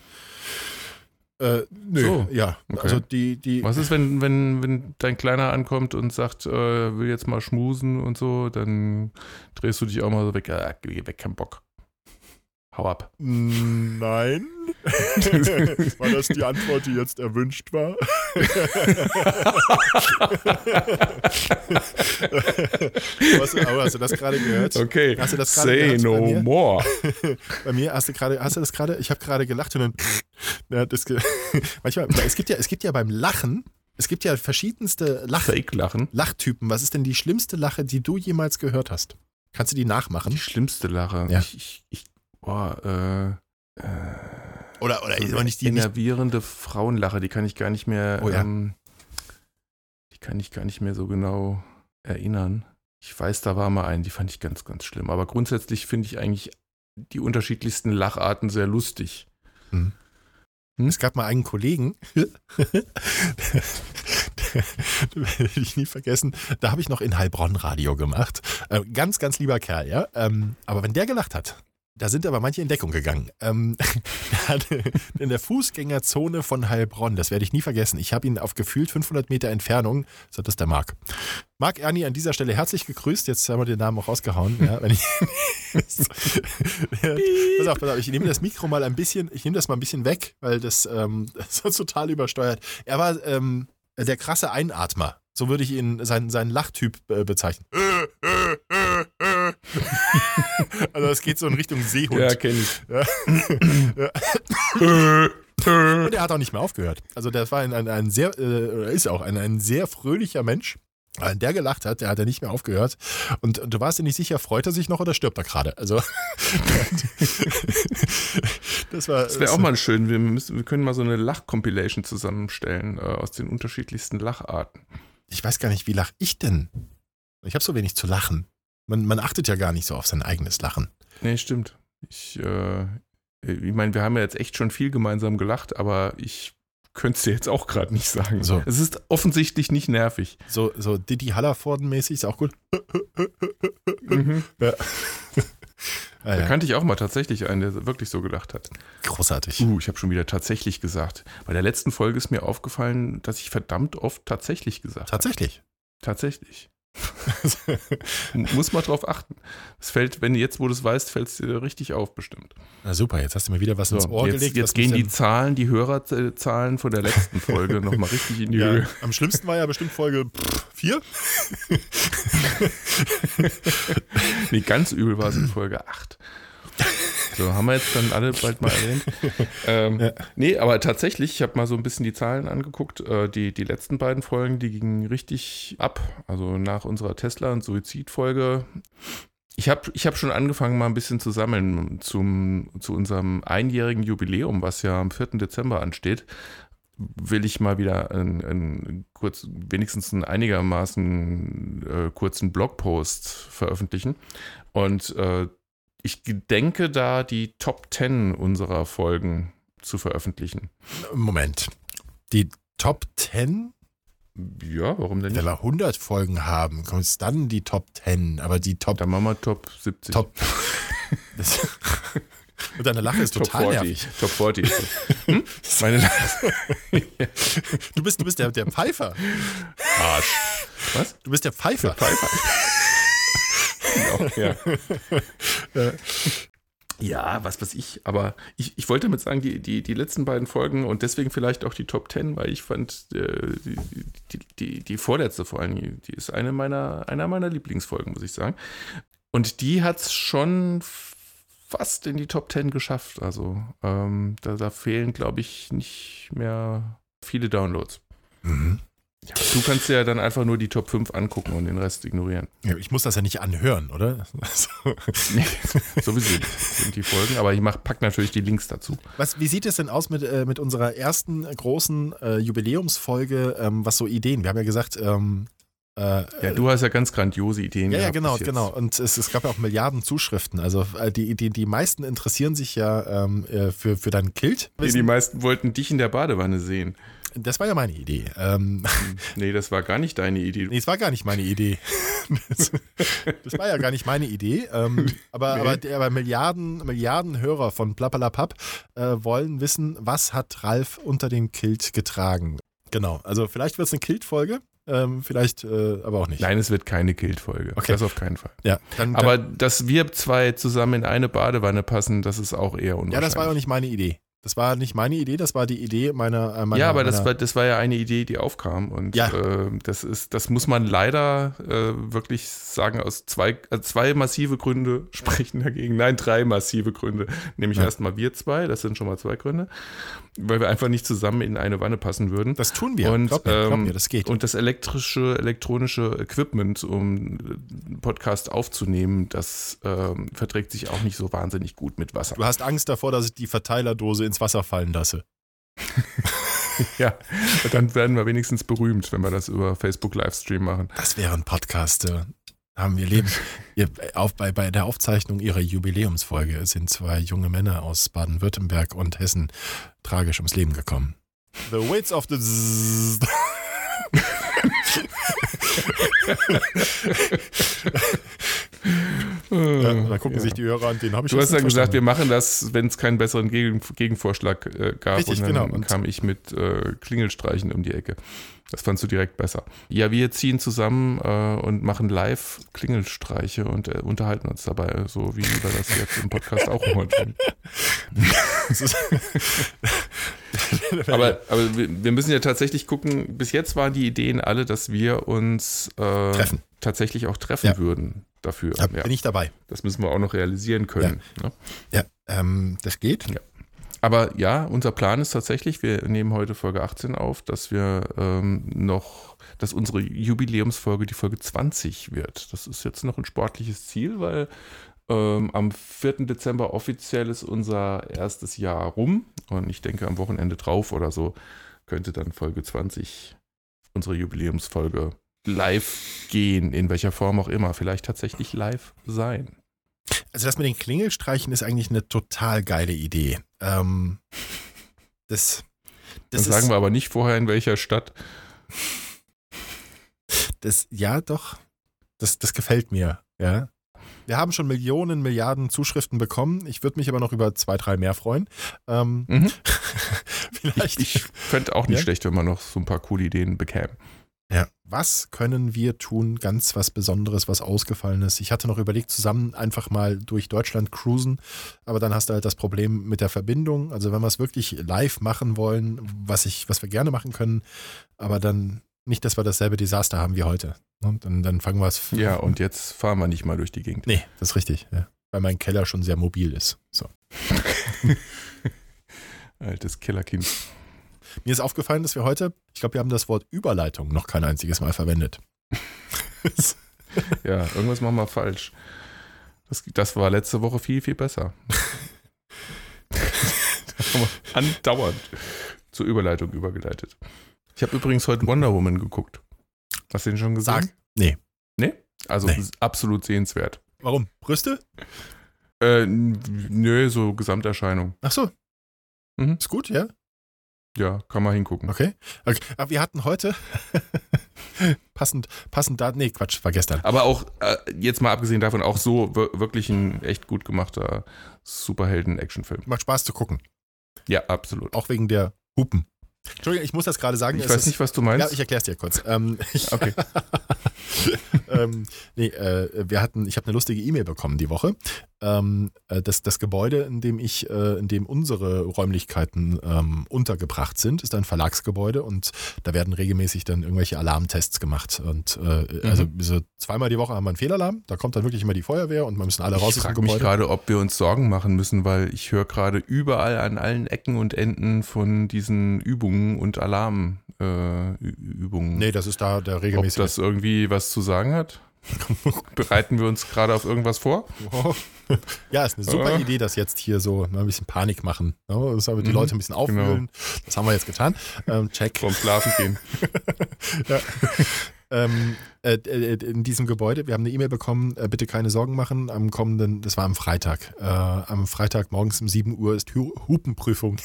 Speaker 2: äh, nö,
Speaker 1: So,
Speaker 2: ja.
Speaker 1: okay.
Speaker 2: Also die, die,
Speaker 1: Was ist, wenn, wenn, wenn dein Kleiner ankommt und sagt, äh, will jetzt mal schmusen und so, dann drehst du dich auch mal so weg, äh, geh weg, kein Bock. Hau ab.
Speaker 2: Nein. war das die Antwort, die jetzt erwünscht war? Was, aber hast du das gerade gehört?
Speaker 1: Okay,
Speaker 2: Hast du das gerade
Speaker 1: say
Speaker 2: gehört bei
Speaker 1: no
Speaker 2: mir?
Speaker 1: more.
Speaker 2: Bei mir hast du gerade, hast du das gerade? Ich habe gerade gelacht und dann, ja, das, manchmal, es gibt ja, es gibt ja beim Lachen, es gibt ja verschiedenste Lach,
Speaker 1: Fake-Lachen.
Speaker 2: Lachtypen. Was ist denn die schlimmste Lache, die du jemals gehört hast? Kannst du die nachmachen?
Speaker 1: Die schlimmste Lache.
Speaker 2: Ja.
Speaker 1: Ich, ich, ich boah, äh, äh,
Speaker 2: Oder, oder
Speaker 1: so
Speaker 2: ist
Speaker 1: eine
Speaker 2: aber nicht die nicht,
Speaker 1: enervierende Frauenlache, die kann ich gar nicht mehr,
Speaker 2: Oh ja.
Speaker 1: ähm, die kann ich gar nicht mehr so genau erinnern. Ich weiß, da war mal ein, die fand ich ganz, ganz schlimm. Aber grundsätzlich finde ich eigentlich die unterschiedlichsten Lacharten sehr lustig.
Speaker 2: Es gab mal einen Kollegen, den werde ich nie vergessen, da habe ich noch in Heilbronn Radio gemacht. Äh, ganz, ganz lieber Kerl, ja. Ähm, aber wenn der gelacht hat, da sind aber manche in Deckung gegangen. Ähm, in der Fußgängerzone von Heilbronn, das werde ich nie vergessen. Ich habe ihn auf gefühlt 500 Meter Entfernung, so das der Marc. Marc Ernie an dieser Stelle herzlich gegrüßt. Jetzt haben wir den Namen auch rausgehauen. Ja, wenn ich, pass auf, pass auf, ich nehme das Mikro mal ein bisschen, ich nehme das mal ein bisschen weg, weil das, ähm, das ist total übersteuert. Er war ähm, der krasse Einatmer. So würde ich ihn, seinen, seinen Lachtyp äh, bezeichnen. also es geht so in Richtung Seehund.
Speaker 1: kenne ich.
Speaker 2: Und er hat auch nicht mehr aufgehört. Also der war ein, ein, ein sehr, äh, ist auch ein, ein sehr fröhlicher Mensch. Wenn der gelacht hat, der hat ja nicht mehr aufgehört. Und, und du warst dir nicht sicher, freut er sich noch oder stirbt er gerade? Also das war.
Speaker 1: Das wäre auch mal schön. Wir, müssen, wir können mal so eine Lach-Compilation zusammenstellen äh, aus den unterschiedlichsten Lacharten.
Speaker 2: Ich weiß gar nicht, wie lach ich denn? Ich habe so wenig zu lachen. Man, man achtet ja gar nicht so auf sein eigenes Lachen.
Speaker 1: Nee, stimmt. Ich, äh, ich meine, wir haben ja jetzt echt schon viel gemeinsam gelacht, aber ich könntest du jetzt auch gerade nicht sagen.
Speaker 2: So.
Speaker 1: Es ist offensichtlich nicht nervig.
Speaker 2: So, so Didi Hallervorden-mäßig ist auch gut.
Speaker 1: Mhm.
Speaker 2: Ja. Ah,
Speaker 1: Da
Speaker 2: ja.
Speaker 1: kannte ich auch mal tatsächlich einen, der wirklich so gedacht hat.
Speaker 2: Großartig.
Speaker 1: Uh, ich habe schon wieder tatsächlich gesagt. Bei der letzten Folge ist mir aufgefallen, dass ich verdammt oft tatsächlich gesagt habe.
Speaker 2: Tatsächlich.
Speaker 1: Tatsächlich. Muss mal drauf achten. Es fällt, wenn du jetzt, wo du es weißt, fällt es dir richtig auf, bestimmt.
Speaker 2: Na super, jetzt hast du mir wieder was ins
Speaker 1: So,
Speaker 2: Ohr
Speaker 1: jetzt
Speaker 2: gelegt.
Speaker 1: jetzt gehen die Zahlen, die Hörerzahlen von der letzten Folge nochmal richtig in die
Speaker 2: ja,
Speaker 1: Höhe.
Speaker 2: am schlimmsten war ja bestimmt Folge 4.
Speaker 1: Nee, ganz übel war es in Folge 8. So, haben wir jetzt dann alle bald mal erwähnt. Ähm, Nee, aber tatsächlich, ich habe mal so ein bisschen die Zahlen angeguckt. Äh, die, die letzten beiden Folgen, die gingen richtig ab. Also nach unserer Tesla- und Suizid-Folge. Ich habe ich hab schon angefangen, mal ein bisschen zu sammeln zum, zu unserem einjährigen Jubiläum, was ja am 4. Dezember ansteht. Will ich mal wieder einen, einen kurz, wenigstens einen einigermaßen äh, kurzen Blogpost veröffentlichen. Und äh, ich gedenke da die Top 10 unserer Folgen zu veröffentlichen.
Speaker 2: Moment. Die Top 10,
Speaker 1: Ja, warum denn
Speaker 2: wenn
Speaker 1: nicht?
Speaker 2: wir 100 Folgen haben, kommt es dann die Top 10. Aber die Top.
Speaker 1: Dann machen wir Top 70.
Speaker 2: Top und deine Lache ist
Speaker 1: Top
Speaker 2: total
Speaker 1: 40.
Speaker 2: nervig.
Speaker 1: Top 40. ist das. Hm? Meine
Speaker 2: Du bist, du bist der, der Pfeifer.
Speaker 1: Arsch. Was?
Speaker 2: Du bist der Pfeifer.
Speaker 1: Pfeifer. Genau, ja. Ja, was weiß ich. Aber ich, ich wollte damit sagen, die, die, die letzten beiden Folgen und deswegen vielleicht auch die Top 10, weil ich fand, äh, die, die, die, die vorletzte vor allem, die ist eine meiner, einer meiner Lieblingsfolgen, muss ich sagen. Und die hat es schon fast in die Top 10 geschafft. Also ähm, da, da fehlen, glaube ich, nicht mehr viele Downloads.
Speaker 2: Mhm.
Speaker 1: Du kannst ja dann einfach nur die Top 5 angucken und den Rest ignorieren.
Speaker 2: Ja, ich muss das ja nicht anhören, oder? Also,
Speaker 1: Nee, sowieso sind die Folgen, aber ich mach, pack natürlich die Links dazu.
Speaker 2: Was, wie sieht es denn aus mit, äh, mit unserer ersten großen äh, Jubiläumsfolge, ähm, was so Ideen? Wir haben ja gesagt, ähm, äh,
Speaker 1: Ja, du hast ja ganz grandiose Ideen.
Speaker 2: Ja, ja, genau, genau. Und es, es gab ja auch Milliarden Zuschriften. Also äh, die, die, die meisten interessieren sich ja ähm, äh, für, für dein Kilt.
Speaker 1: Nee, die meisten wollten dich in der Badewanne sehen.
Speaker 2: Das war ja meine Idee. Ähm,
Speaker 1: Nee, das war gar nicht deine Idee.
Speaker 2: nee, es war gar nicht meine Idee. Das, das war ja gar nicht meine Idee. Ähm, aber,
Speaker 1: Nee.
Speaker 2: aber, aber Milliarden, Milliarden Hörer von Plappalapapp äh, wollen wissen, was hat Ralf unter dem Kilt getragen. Genau. Also vielleicht wird es eine Kilt-Folge, ähm, vielleicht äh, aber auch nicht.
Speaker 1: Nein, es wird keine Kilt-Folge.
Speaker 2: Okay.
Speaker 1: Das auf keinen Fall.
Speaker 2: Ja, dann, dann,
Speaker 1: Aber dass wir zwei zusammen in eine Badewanne passen, das ist auch eher unwahrscheinlich.
Speaker 2: ja, das war auch nicht meine Idee. Das war nicht meine Idee, das war die Idee meiner. Äh, meiner
Speaker 1: ja, aber das
Speaker 2: meiner,
Speaker 1: war, das war ja eine Idee, die aufkam. Und
Speaker 2: Ja.
Speaker 1: äh, das ist, das muss man leider äh, wirklich sagen, aus zwei, äh, zwei massive Gründe sprechen dagegen. Nein, drei massive Gründe. Nämlich
Speaker 2: Ja.
Speaker 1: erstmal wir zwei, das sind schon mal zwei Gründe, weil wir einfach nicht zusammen in eine Wanne passen würden.
Speaker 2: Das tun wir.
Speaker 1: Und,
Speaker 2: glaub mir, glaub
Speaker 1: ähm,
Speaker 2: mir, das geht.
Speaker 1: Und das elektrische, elektronische Equipment, um einen Podcast aufzunehmen, das ähm, verträgt sich auch nicht so wahnsinnig gut mit Wasser.
Speaker 2: Du hast Angst davor, dass ich die Verteilerdose ins Wasser fallen lasse.
Speaker 1: Ja, dann werden wir wenigstens berühmt, wenn wir das über Facebook Livestream machen.
Speaker 2: Das wäre ein Podcast. äh, Haben wir leben. Ihr, auf, bei, bei der Aufzeichnung ihrer Jubiläumsfolge sind zwei junge Männer aus Baden-Württemberg und Hessen tragisch ums Leben gekommen. The Wits of the Zzz. ja, da gucken
Speaker 1: Ja.
Speaker 2: sich die Hörer an, den habe ich
Speaker 1: Du hast ja gesagt, wir machen das, wenn es keinen besseren Gegen Gegenvorschlag äh, gab.
Speaker 2: Richtig,
Speaker 1: und dann
Speaker 2: genau.
Speaker 1: Kam ich mit äh, Klingelstreichen um die Ecke. Das fandst du direkt besser. Ja, wir ziehen zusammen äh, und machen live Klingelstreiche und äh, unterhalten uns dabei, so wie wir das jetzt im Podcast auch immer tun. Aber, aber wir, wir müssen ja tatsächlich gucken, bis jetzt waren die Ideen alle, dass wir uns äh, tatsächlich auch treffen
Speaker 2: Ja.
Speaker 1: würden dafür.
Speaker 2: da
Speaker 1: Ja,
Speaker 2: bin ich dabei.
Speaker 1: das müssen wir auch noch realisieren können. Ne?
Speaker 2: Ja, ähm, das geht.
Speaker 1: Aber ja, unser Plan ist tatsächlich, wir nehmen heute Folge 18 auf, dass wir ähm, noch, dass unsere Jubiläumsfolge die Folge 20 wird. Das ist jetzt noch ein sportliches Ziel, weil ähm, am 4. Dezember offiziell ist unser erstes Jahr rum und ich denke am Wochenende drauf oder so könnte dann Folge 20 unsere Jubiläumsfolge live gehen, in welcher Form auch immer, vielleicht tatsächlich live sein.
Speaker 2: Also das mit den Klingelstreichen ist eigentlich eine total geile Idee. Ähm, das,
Speaker 1: Dann sagen wir aber nicht vorher, in welcher Stadt.
Speaker 2: Das, ja, doch. Das, das gefällt mir, ja. Wir haben schon Millionen, Milliarden Zuschriften bekommen. Ich würde mich aber noch über zwei, drei mehr freuen. Ähm,
Speaker 1: Mhm.
Speaker 2: vielleicht.
Speaker 1: Ich, ich fände auch nicht
Speaker 2: Ja?
Speaker 1: schlecht, wenn man noch so ein paar coole Ideen bekäme.
Speaker 2: Ja. Was können wir tun? Ganz was Besonderes, was Ausgefallenes. Ich hatte noch überlegt, zusammen einfach mal durch Deutschland cruisen, aber dann hast du halt das Problem mit der Verbindung. Also wenn wir es wirklich live machen wollen, was ich, was wir gerne machen können, aber dann nicht, dass wir dasselbe Desaster haben wie heute. Und dann, dann fangen wir es.
Speaker 1: Ja, und jetzt fahren wir nicht mal durch die Gegend.
Speaker 2: Nee, das ist richtig. Ja. Weil mein Keller schon sehr mobil ist. So.
Speaker 1: Altes Killerkind.
Speaker 2: Mir ist aufgefallen, dass wir heute, ich glaube, wir haben das Wort Überleitung noch kein einziges Mal verwendet.
Speaker 1: Ja, irgendwas machen wir falsch. Das, das war letzte Woche viel, viel besser. Andauernd zur Überleitung übergeleitet. Ich habe übrigens heute Wonder Woman geguckt. Hast du den schon gesehen?
Speaker 2: Sag. Nee.
Speaker 1: Nee? Also
Speaker 2: Nee.
Speaker 1: absolut sehenswert.
Speaker 2: Warum? Brüste?
Speaker 1: Äh, nö, so Gesamterscheinung.
Speaker 2: Ach so.
Speaker 1: Mhm.
Speaker 2: Ist gut, ja?
Speaker 1: Ja, kann man hingucken.
Speaker 2: Okay. okay. Aber wir hatten heute passend, passend da, nee, Quatsch, war gestern.
Speaker 1: Aber auch, äh, jetzt mal abgesehen davon, auch so wir- wirklich ein echt gut gemachter Superhelden-Actionfilm.
Speaker 2: Macht Spaß zu gucken.
Speaker 1: Ja, absolut.
Speaker 2: Auch wegen der Hupen. Entschuldigung, ich muss das gerade sagen.
Speaker 1: Ich
Speaker 2: es
Speaker 1: weiß
Speaker 2: ist-
Speaker 1: nicht, was du
Speaker 2: Ja,
Speaker 1: meinst.
Speaker 2: ich erkläre es dir kurz. Ähm, ich,
Speaker 1: okay.
Speaker 2: ähm, nee, äh, wir hatten, ich habe eine lustige E-Mail bekommen die Woche. Ähm, äh, das, das Gebäude, in dem ich, äh, in dem unsere Räumlichkeiten ähm, untergebracht sind, ist ein Verlagsgebäude und da werden regelmäßig dann irgendwelche Alarmtests gemacht. Und äh, also so zweimal die Woche haben wir einen Fehlalarm, da kommt dann wirklich immer die Feuerwehr und wir müssen alle raus
Speaker 1: Ich
Speaker 2: aus dem
Speaker 1: frage mich gerade, ob wir uns Sorgen machen müssen, weil ich höre gerade überall an allen Ecken und Enden von diesen Übungen und Alarmübungen. Äh, Übungen.
Speaker 2: Nee, das ist da der
Speaker 1: ob
Speaker 2: regelmäßige.
Speaker 1: das irgendwie was zu sagen hat? Bereiten wir uns gerade auf irgendwas vor?
Speaker 2: Ja, ist eine super. Idee, das jetzt hier so ein bisschen Panik machen. Ne? Das aber die
Speaker 1: Mhm,
Speaker 2: Leute ein bisschen aufwühlen. Das haben wir jetzt getan. Ähm, check.
Speaker 1: Vorm Schlafen gehen.
Speaker 2: Ähm, äh, äh, in diesem Gebäude, wir haben eine E-Mail bekommen, äh, bitte keine Sorgen machen, am kommenden, das war am Freitag, äh, am Freitag morgens um 7 Uhr ist Hu Hupenprüfung.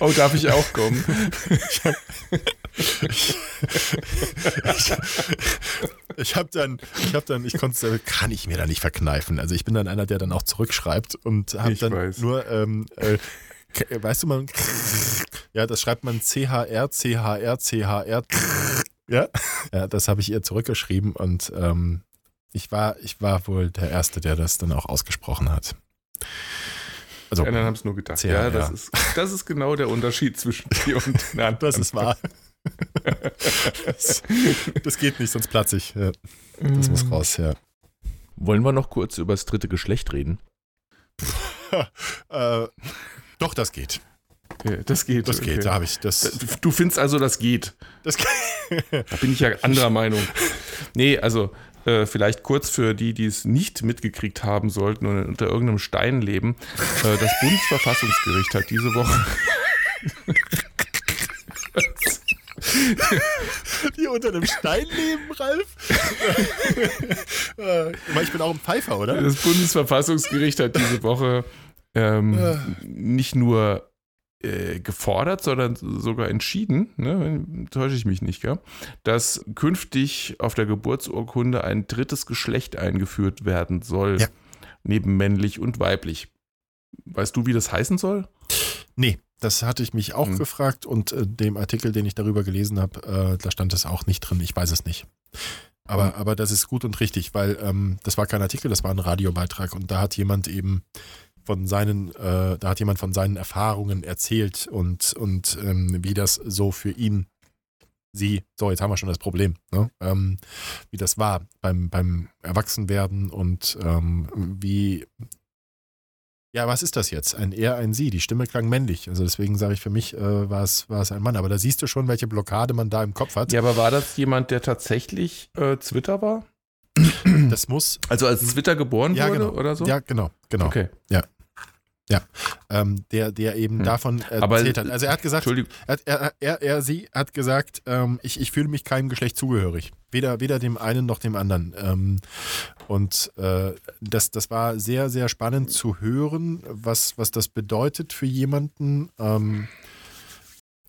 Speaker 1: Oh, darf ich auch kommen?
Speaker 2: Ich habe dann, ich habe dann, ich konnte, kann ich mir da nicht verkneifen. Also ich bin dann einer, der dann auch zurückschreibt und habe dann
Speaker 1: weiß.
Speaker 2: nur, ähm, äh, weißt du man, ja, das schreibt man CHR, CHR, CHR, ja, ja, das habe ich ihr zurückgeschrieben und ähm, ich war, ich war wohl der Erste, der das dann auch ausgesprochen hat. Also,
Speaker 1: Die anderen haben es nur gedacht.
Speaker 2: Tja,
Speaker 1: ja, das,
Speaker 2: ja.
Speaker 1: Ist, das ist genau der Unterschied zwischen dir und den anderen.
Speaker 2: das ist wahr. das, das geht nicht, sonst platze ich. Ja, das muss raus, ja.
Speaker 1: Wollen wir noch kurz über das dritte Geschlecht reden?
Speaker 2: Äh, doch, das geht.
Speaker 1: Ja, das geht.
Speaker 2: Das geht,
Speaker 1: okay.
Speaker 2: da habe ich das.
Speaker 1: Du findest also, das geht.
Speaker 2: das
Speaker 1: Da bin ich ja anderer Meinung. Nee, also äh, vielleicht kurz für die, die es nicht mitgekriegt haben sollten und unter irgendeinem Stein leben. Äh, das Bundesverfassungsgericht hat diese Woche.
Speaker 2: die unter dem Stein leben, Ralf. Äh, ich bin auch ein Pfeifer, oder?
Speaker 1: Das Bundesverfassungsgericht hat diese Woche ähm, nicht nur äh, gefordert, sondern sogar entschieden, ne, täusche ich mich nicht, gell, dass künftig auf der Geburtsurkunde ein drittes Geschlecht eingeführt werden soll,
Speaker 2: Ja.
Speaker 1: neben männlich und weiblich. Weißt du, wie das heißen soll?
Speaker 2: Nee, das hatte ich mich auch
Speaker 1: Hm.
Speaker 2: gefragt und äh, dem Artikel, den ich darüber gelesen habe, äh, da stand es auch nicht drin. Ich weiß es nicht. Aber,
Speaker 1: Hm.
Speaker 2: aber das ist gut und richtig, weil ähm, das war kein Artikel, das war ein Radiobeitrag und da hat jemand eben von seinen, äh, da hat jemand von seinen Erfahrungen erzählt und, und ähm, wie das so für ihn, sie, so jetzt haben wir schon das Problem, ne? ähm, wie das war beim, beim Erwachsenwerden und ähm, wie, ja, was ist das jetzt? Ein er, ein sie. Die Stimme klang männlich. Also deswegen sage ich, für mich äh, war, es, ein Mann. Aber da siehst du schon, welche Blockade man da im Kopf hat.
Speaker 1: Ja, aber war das jemand, der tatsächlich äh, Twitter war?
Speaker 2: Das muss.
Speaker 1: Also als Twitter geboren
Speaker 2: Ja,
Speaker 1: wurde
Speaker 2: genau.
Speaker 1: oder so?
Speaker 2: Ja, genau, genau.
Speaker 1: Okay.
Speaker 2: Ja, ähm, der, der eben
Speaker 1: Hm.
Speaker 2: davon
Speaker 1: Aber-
Speaker 2: erzählt hat. Also er hat gesagt,
Speaker 1: Entschuldigung.
Speaker 2: er, er, er, er sie hat gesagt, ähm, ich, ich fühle mich keinem Geschlecht zugehörig. Weder, weder dem einen noch dem anderen. Ähm, und äh, das, das war sehr, sehr spannend zu hören, was, was das bedeutet für jemanden. Ähm,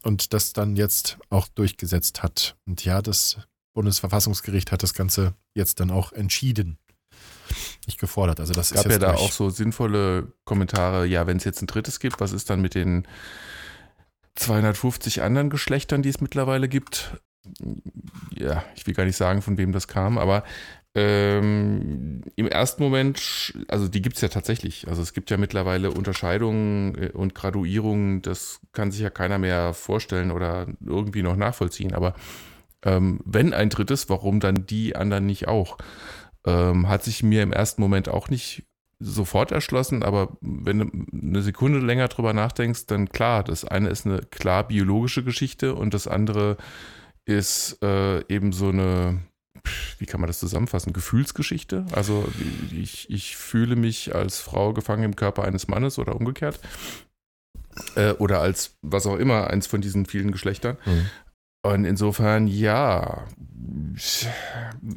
Speaker 2: und das dann jetzt auch durchgesetzt hat. Und ja, das Bundesverfassungsgericht hat das Ganze jetzt dann auch entschieden. Nicht gefordert. Also das
Speaker 1: Es gab
Speaker 2: ist
Speaker 1: ja da auch so sinnvolle Kommentare, ja, wenn es jetzt ein drittes gibt, was ist dann mit den 250 anderen Geschlechtern, die es mittlerweile gibt? Ja, ich will gar nicht sagen, von wem das kam, aber ähm, im ersten Moment, also die gibt es ja tatsächlich. Also es gibt ja mittlerweile Unterscheidungen äh, und Graduierungen, das kann sich ja keiner mehr vorstellen oder irgendwie noch nachvollziehen. Aber ähm, wenn ein drittes, warum dann die anderen nicht auch? Ähm, hat sich mir im ersten Moment auch nicht sofort erschlossen, aber wenn du eine Sekunde länger drüber nachdenkst, dann klar, das eine ist eine klar biologische Geschichte und das andere ist äh, eben so eine, wie kann man das zusammenfassen, Gefühlsgeschichte. Also ich, ich fühle mich als Frau gefangen im Körper eines Mannes oder umgekehrt. Äh, oder als was auch immer, eins von diesen vielen Geschlechtern.
Speaker 2: Mhm.
Speaker 1: Und insofern, ja,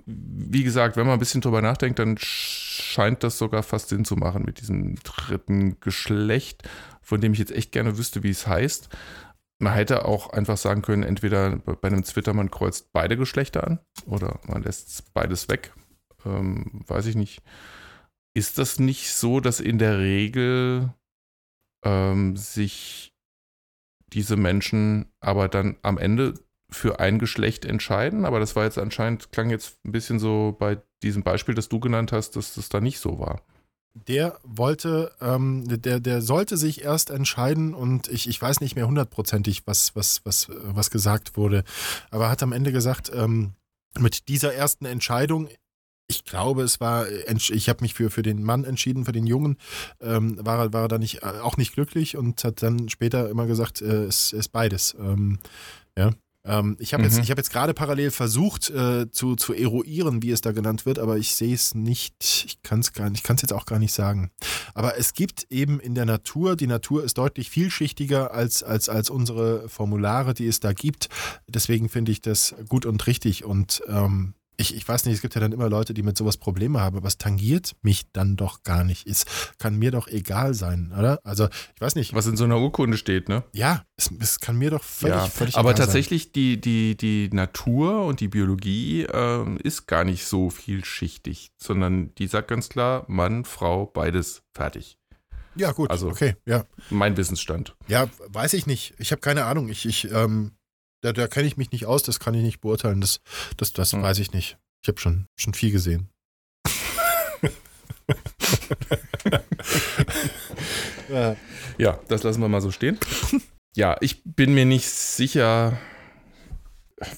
Speaker 1: wie gesagt, wenn man ein bisschen drüber nachdenkt, dann scheint das sogar fast Sinn zu machen mit diesem dritten Geschlecht, von dem ich jetzt echt gerne wüsste, wie es heißt. Man hätte auch einfach sagen können, entweder bei einem Twitter, man kreuzt beide Geschlechter an oder man lässt beides weg. Ähm, weiß ich nicht. Ist das nicht so, dass in der Regel ähm, sich diese Menschen aber dann am Ende für ein Geschlecht entscheiden, aber das war jetzt anscheinend, klang jetzt ein bisschen so bei diesem Beispiel, das du genannt hast, dass das da nicht so war.
Speaker 2: Der wollte, ähm, der, der sollte sich erst entscheiden und ich, ich weiß nicht mehr hundertprozentig, was, was, was, was gesagt wurde, aber er hat am Ende gesagt, ähm, mit dieser ersten Entscheidung, ich glaube, es war, ich habe mich für, für den Mann entschieden, für den Jungen, ähm, war, war er da nicht, äh, auch nicht glücklich und hat dann später immer gesagt, äh, es ist beides. Ähm, ja. Ähm, ich habe
Speaker 1: Mhm.
Speaker 2: jetzt, ich hab jetzt gerade parallel versucht äh, zu, zu eruieren, wie es da genannt wird, aber ich sehe es nicht, ich kann es gar nicht, ich kann es jetzt auch gar nicht sagen. Aber es gibt eben in der Natur, die Natur ist deutlich vielschichtiger als, als, als unsere Formulare, die es da gibt. Deswegen finde ich das gut und richtig. Und ähm, ich, ich weiß nicht, es gibt ja dann immer Leute, die mit sowas Probleme haben, aber es tangiert mich dann doch gar nicht. Es kann mir doch egal sein, oder? Also, ich weiß nicht.
Speaker 1: Was in so einer Urkunde steht, ne?
Speaker 2: Ja, es, es kann mir doch völlig,
Speaker 1: ja,
Speaker 2: völlig
Speaker 1: aber
Speaker 2: egal
Speaker 1: tatsächlich die, die, die Natur und die Biologie ähm, ist gar nicht so vielschichtig, sondern die sagt ganz klar, Mann, Frau, beides fertig.
Speaker 2: sein. Ja, gut.
Speaker 1: also-
Speaker 2: okay, ja.
Speaker 1: Mein Wissensstand.
Speaker 2: Ja, weiß ich nicht. Ich habe keine Ahnung. Ich, ich, ähm, da, da kenne ich mich nicht aus, das kann ich nicht beurteilen. Das, das, das
Speaker 1: Hm.
Speaker 2: weiß ich nicht. Ich habe schon, schon viel gesehen. ja.
Speaker 1: Das lassen wir mal so stehen. ja, ich bin mir nicht sicher,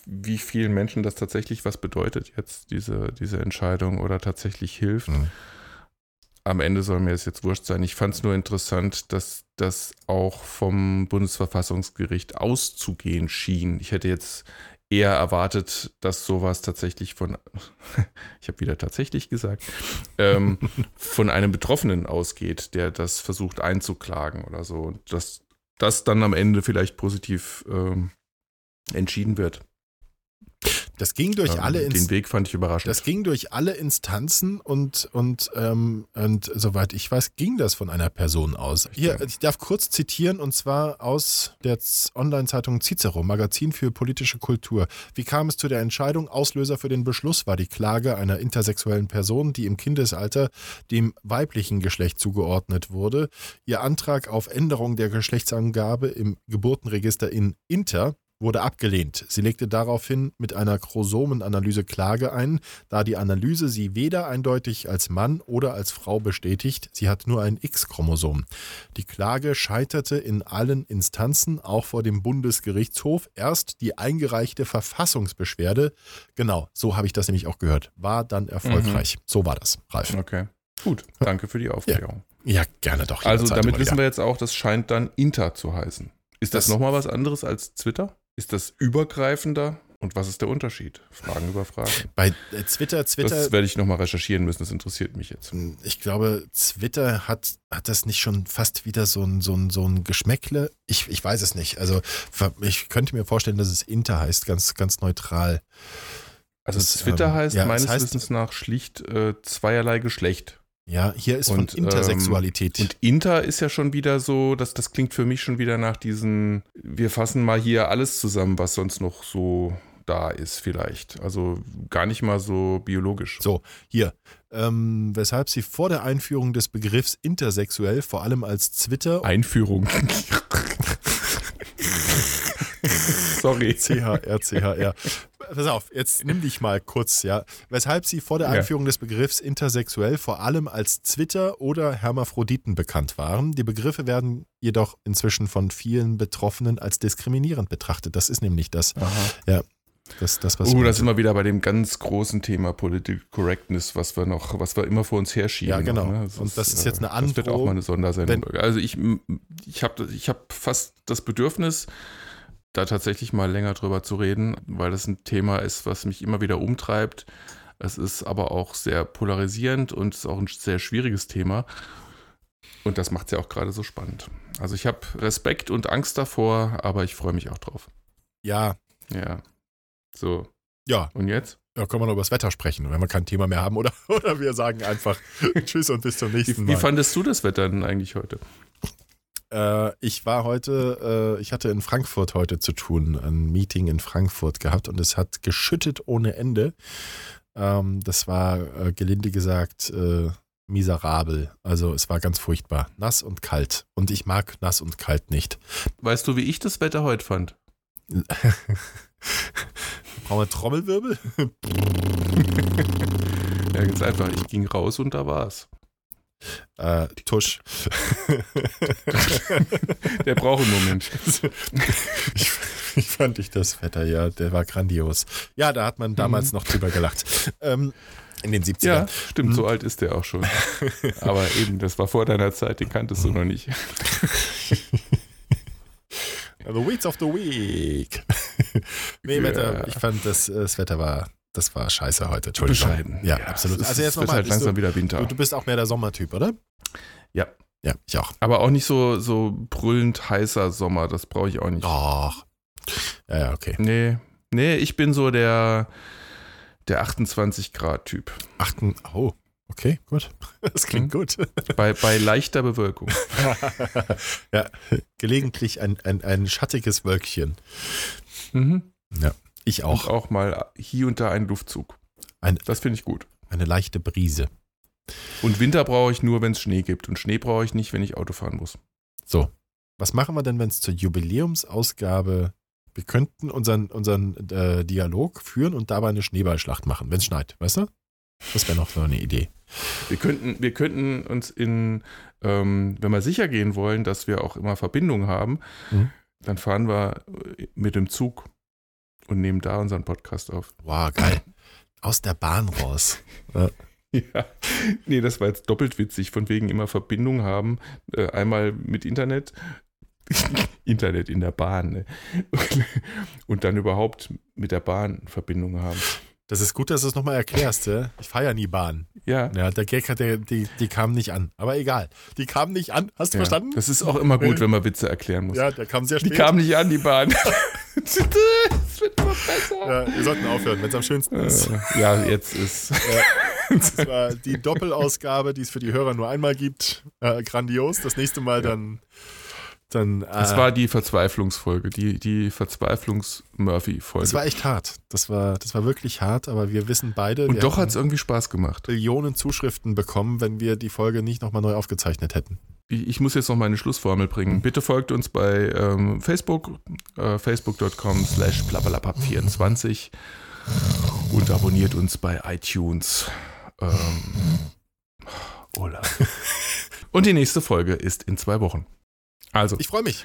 Speaker 1: wie vielen Menschen das tatsächlich was bedeutet jetzt, diese, diese Entscheidung oder tatsächlich hilft.
Speaker 2: Mhm.
Speaker 1: Am Ende soll mir es jetzt wurscht sein. Ich fand es nur interessant, dass das auch vom Bundesverfassungsgericht auszugehen schien. Ich hätte jetzt eher erwartet, dass sowas tatsächlich von, ich habe wieder tatsächlich gesagt, ähm, von einem Betroffenen ausgeht, der das versucht einzuklagen oder so. Und dass das dann am Ende vielleicht positiv ähm, entschieden wird.
Speaker 2: Das ging durch
Speaker 1: Ähm,
Speaker 2: alle
Speaker 1: Den
Speaker 2: Instanzen.
Speaker 1: Weg fand ich überraschend.
Speaker 2: Das ging durch alle Instanzen und, und, ähm, und soweit ich weiß, ging das von einer Person aus. Hier, ich darf kurz zitieren und zwar aus der Online-Zeitung Cicero, Magazin für politische Kultur. Wie kam es zu der Entscheidung? Auslöser für den Beschluss war die Klage einer intersexuellen Person, die im Kindesalter dem weiblichen Geschlecht zugeordnet wurde. Ihr Antrag auf Änderung der Geschlechtsangabe im Geburtenregister in Inter wurde abgelehnt. Sie legte daraufhin mit einer Chromosomenanalyse Klage ein, da die Analyse sie weder eindeutig als Mann oder als Frau bestätigt, sie hat nur ein X-Chromosom. Die Klage scheiterte in allen Instanzen, auch vor dem Bundesgerichtshof. Erst die eingereichte Verfassungsbeschwerde, genau, so habe ich das nämlich auch gehört, war dann erfolgreich. So war das, Ralf.
Speaker 1: Okay. Gut, danke für die Aufklärung.
Speaker 2: Ja, gerne doch.
Speaker 1: Also damit wissen wir jetzt auch, das scheint dann Inter zu heißen. Ist das,
Speaker 2: Das-
Speaker 1: nochmal was anderes als Twitter? Ist das übergreifender? Und was ist der Unterschied? Fragen über Fragen.
Speaker 2: Bei äh, Twitter, Twitter,
Speaker 1: Das werde ich nochmal recherchieren müssen, das interessiert mich jetzt.
Speaker 2: ich glaube, Twitter hat, hat das nicht schon fast wieder so ein, so ein, so ein Geschmäckle? Ich, ich weiß es nicht. Also ich könnte mir vorstellen, dass es Inter heißt, ganz, ganz neutral.
Speaker 1: Also
Speaker 2: Das,
Speaker 1: Twitter
Speaker 2: ähm,
Speaker 1: heißt
Speaker 2: ja, es
Speaker 1: meines
Speaker 2: heißt-
Speaker 1: Wissens nach schlicht äh, zweierlei Geschlecht.
Speaker 2: Ja, hier ist
Speaker 1: Und,
Speaker 2: von Intersexualität.
Speaker 1: Und Inter ist ja schon wieder so, das, das klingt für mich schon wieder nach diesen, wir fassen mal hier alles zusammen, was sonst noch so da ist vielleicht. Also gar nicht mal so biologisch.
Speaker 2: So, hier. Ähm, weshalb sie vor der Einführung des Begriffs intersexuell vor allem als Twitter
Speaker 1: Einführung. Sorry.
Speaker 2: CHR, CHR. Pass auf, jetzt nimm dich mal kurz, ja. Weshalb sie vor der
Speaker 1: Ja.
Speaker 2: Einführung des Begriffs intersexuell vor allem als Twitter oder Hermaphroditen bekannt waren. Die Begriffe werden jedoch inzwischen von vielen Betroffenen als diskriminierend betrachtet. Das ist nämlich das, ja, das, das was
Speaker 1: Oh,
Speaker 2: wir-
Speaker 1: da sind wir wieder bei dem ganz großen Thema Political Correctness, was wir noch, was wir immer vor uns herschieben.
Speaker 2: Ja, genau.
Speaker 1: Ne?
Speaker 2: Und das ist jetzt eine
Speaker 1: Das wird auch mal eine Sondersendung. Also ich, ich habe ich hab fast das Bedürfnis, da tatsächlich mal länger drüber zu reden, weil das ein Thema ist, was mich immer wieder umtreibt. Es ist aber auch sehr polarisierend und ist auch ein sehr schwieriges Thema. Und das macht es ja auch gerade so spannend. Also ich habe Respekt und Angst davor, aber ich freue mich auch drauf.
Speaker 2: ja,
Speaker 1: Ja. So,
Speaker 2: ja,
Speaker 1: und jetzt?
Speaker 2: da können wir noch über das Wetter sprechen, wenn wir kein Thema mehr haben. Oder, oder wir sagen einfach Tschüss und bis zum nächsten
Speaker 1: Wie, wie
Speaker 2: Mal.
Speaker 1: fandest du das Wetter denn eigentlich heute?
Speaker 2: Äh, ich war heute, äh, ich hatte in Frankfurt heute zu tun, ein Meeting in Frankfurt gehabt und es hat geschüttet ohne Ende. Ähm, das war äh, gelinde gesagt äh, miserabel. Also es war ganz furchtbar. Nass und kalt. Und ich mag nass und kalt nicht.
Speaker 1: Weißt du, wie ich das Wetter heute fand?
Speaker 2: Brauchen wir Trommelwirbel?
Speaker 1: Ja, ganz einfach. Ich ging raus und da war's.
Speaker 2: Äh, Tusch.
Speaker 1: Der braucht einen Moment.
Speaker 2: ich, ich fand ich das Wetter, ja, der war grandios. Ja, da hat man damals noch drüber gelacht. Ähm, in den 70ern.
Speaker 1: Ja, stimmt, so alt ist der auch schon. Aber eben, das war vor deiner Zeit, den kanntest du noch nicht.
Speaker 2: The Weeds of the Week. nee,
Speaker 1: Ja.
Speaker 2: Wetter, ich fand, das, das Wetter war, das war scheiße heute. Entschuldigung.
Speaker 1: Bescheiden.
Speaker 2: Ja, absolut.
Speaker 1: Es,
Speaker 2: Also jetzt nochmal,
Speaker 1: halt langsam
Speaker 2: du,
Speaker 1: wieder Winter.
Speaker 2: du, du bist auch mehr der Sommertyp, oder?
Speaker 1: Ja.
Speaker 2: Ja, ich auch.
Speaker 1: Aber auch nicht so, so brüllend heißer Sommer, das brauche ich auch nicht.
Speaker 2: Doch. Ja, ja, okay.
Speaker 1: Nee, nee, ich bin so der, der 28 Grad Typ.
Speaker 2: Achten, oh, okay, gut. Das klingt gut.
Speaker 1: Bei, bei leichter Bewölkung.
Speaker 2: ja, gelegentlich ein, ein, ein schattiges Wölkchen.
Speaker 1: Mhm.
Speaker 2: Ich
Speaker 1: Auch.
Speaker 2: auch.
Speaker 1: auch mal hier und da ein Luftzug.
Speaker 2: Ein-
Speaker 1: das finde ich gut.
Speaker 2: Eine leichte Brise.
Speaker 1: Und Winter brauche ich nur, wenn es Schnee gibt. Und Schnee brauche ich nicht, wenn ich Auto fahren muss.
Speaker 2: So, was machen wir denn, wenn es zur Jubiläumsausgabe, wir könnten unseren, unseren äh, Dialog führen und dabei eine Schneeballschlacht machen, wenn es schneit, weißt du? Das wäre noch so eine Idee.
Speaker 1: Wir könnten, wir könnten uns in, ähm, wenn wir sicher gehen wollen, dass wir auch immer Verbindung haben,
Speaker 2: Mhm.
Speaker 1: dann fahren wir mit dem Zug und nehmen da unseren Podcast auf.
Speaker 2: Wow, geil. Aus der Bahn raus.
Speaker 1: Ja, nee, das war jetzt doppelt witzig, von wegen immer Verbindung haben. Äh, einmal mit Internet, Internet in der Bahn, ne? und, dann überhaupt mit der Bahn Verbindung haben.
Speaker 2: Das ist gut, dass du es nochmal erklärst. Ja? Ich fahre ja nie Bahn.
Speaker 1: Ja,
Speaker 2: Ja, der Gag hat, der, die, die kam nicht an. Aber egal. Die kam nicht an. Hast du
Speaker 1: ja.
Speaker 2: verstanden?
Speaker 1: Das ist auch immer gut, wenn man Witze erklären muss.
Speaker 2: ja, der kam sehr
Speaker 1: Die
Speaker 2: spät.
Speaker 1: kam nicht an, die Bahn. Es wird immer besser.
Speaker 2: ja, wir sollten aufhören, wenn es am schönsten ist.
Speaker 1: Äh, ja, jetzt ist.
Speaker 2: Das war die Doppelausgabe, die es für die Hörer nur einmal gibt. Äh, grandios. Das nächste Mal dann. Dann äh,
Speaker 1: Das war die Verzweiflungsfolge, die, die Verzweiflungs-Murphy-Folge.
Speaker 2: das war echt hart. Das war, das war wirklich hart, aber wir wissen beide,
Speaker 1: Und
Speaker 2: wir
Speaker 1: doch hat es irgendwie Spaß gemacht.
Speaker 2: Millionen Zuschriften bekommen, wenn wir die Folge nicht nochmal neu aufgezeichnet hätten.
Speaker 1: Ich, ich muss jetzt noch meine Schlussformel bringen. Bitte folgt uns bei ähm, Facebook, äh, facebook.com slash blablabab24 und abonniert uns bei iTunes. Ähm, Ola. Und die nächste Folge ist in zwei Wochen. Also,
Speaker 2: Ich freue mich.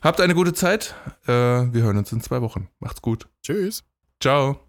Speaker 1: habt eine gute Zeit. Äh, wir hören uns in zwei Wochen. Macht's gut.
Speaker 2: Tschüss.
Speaker 1: Ciao.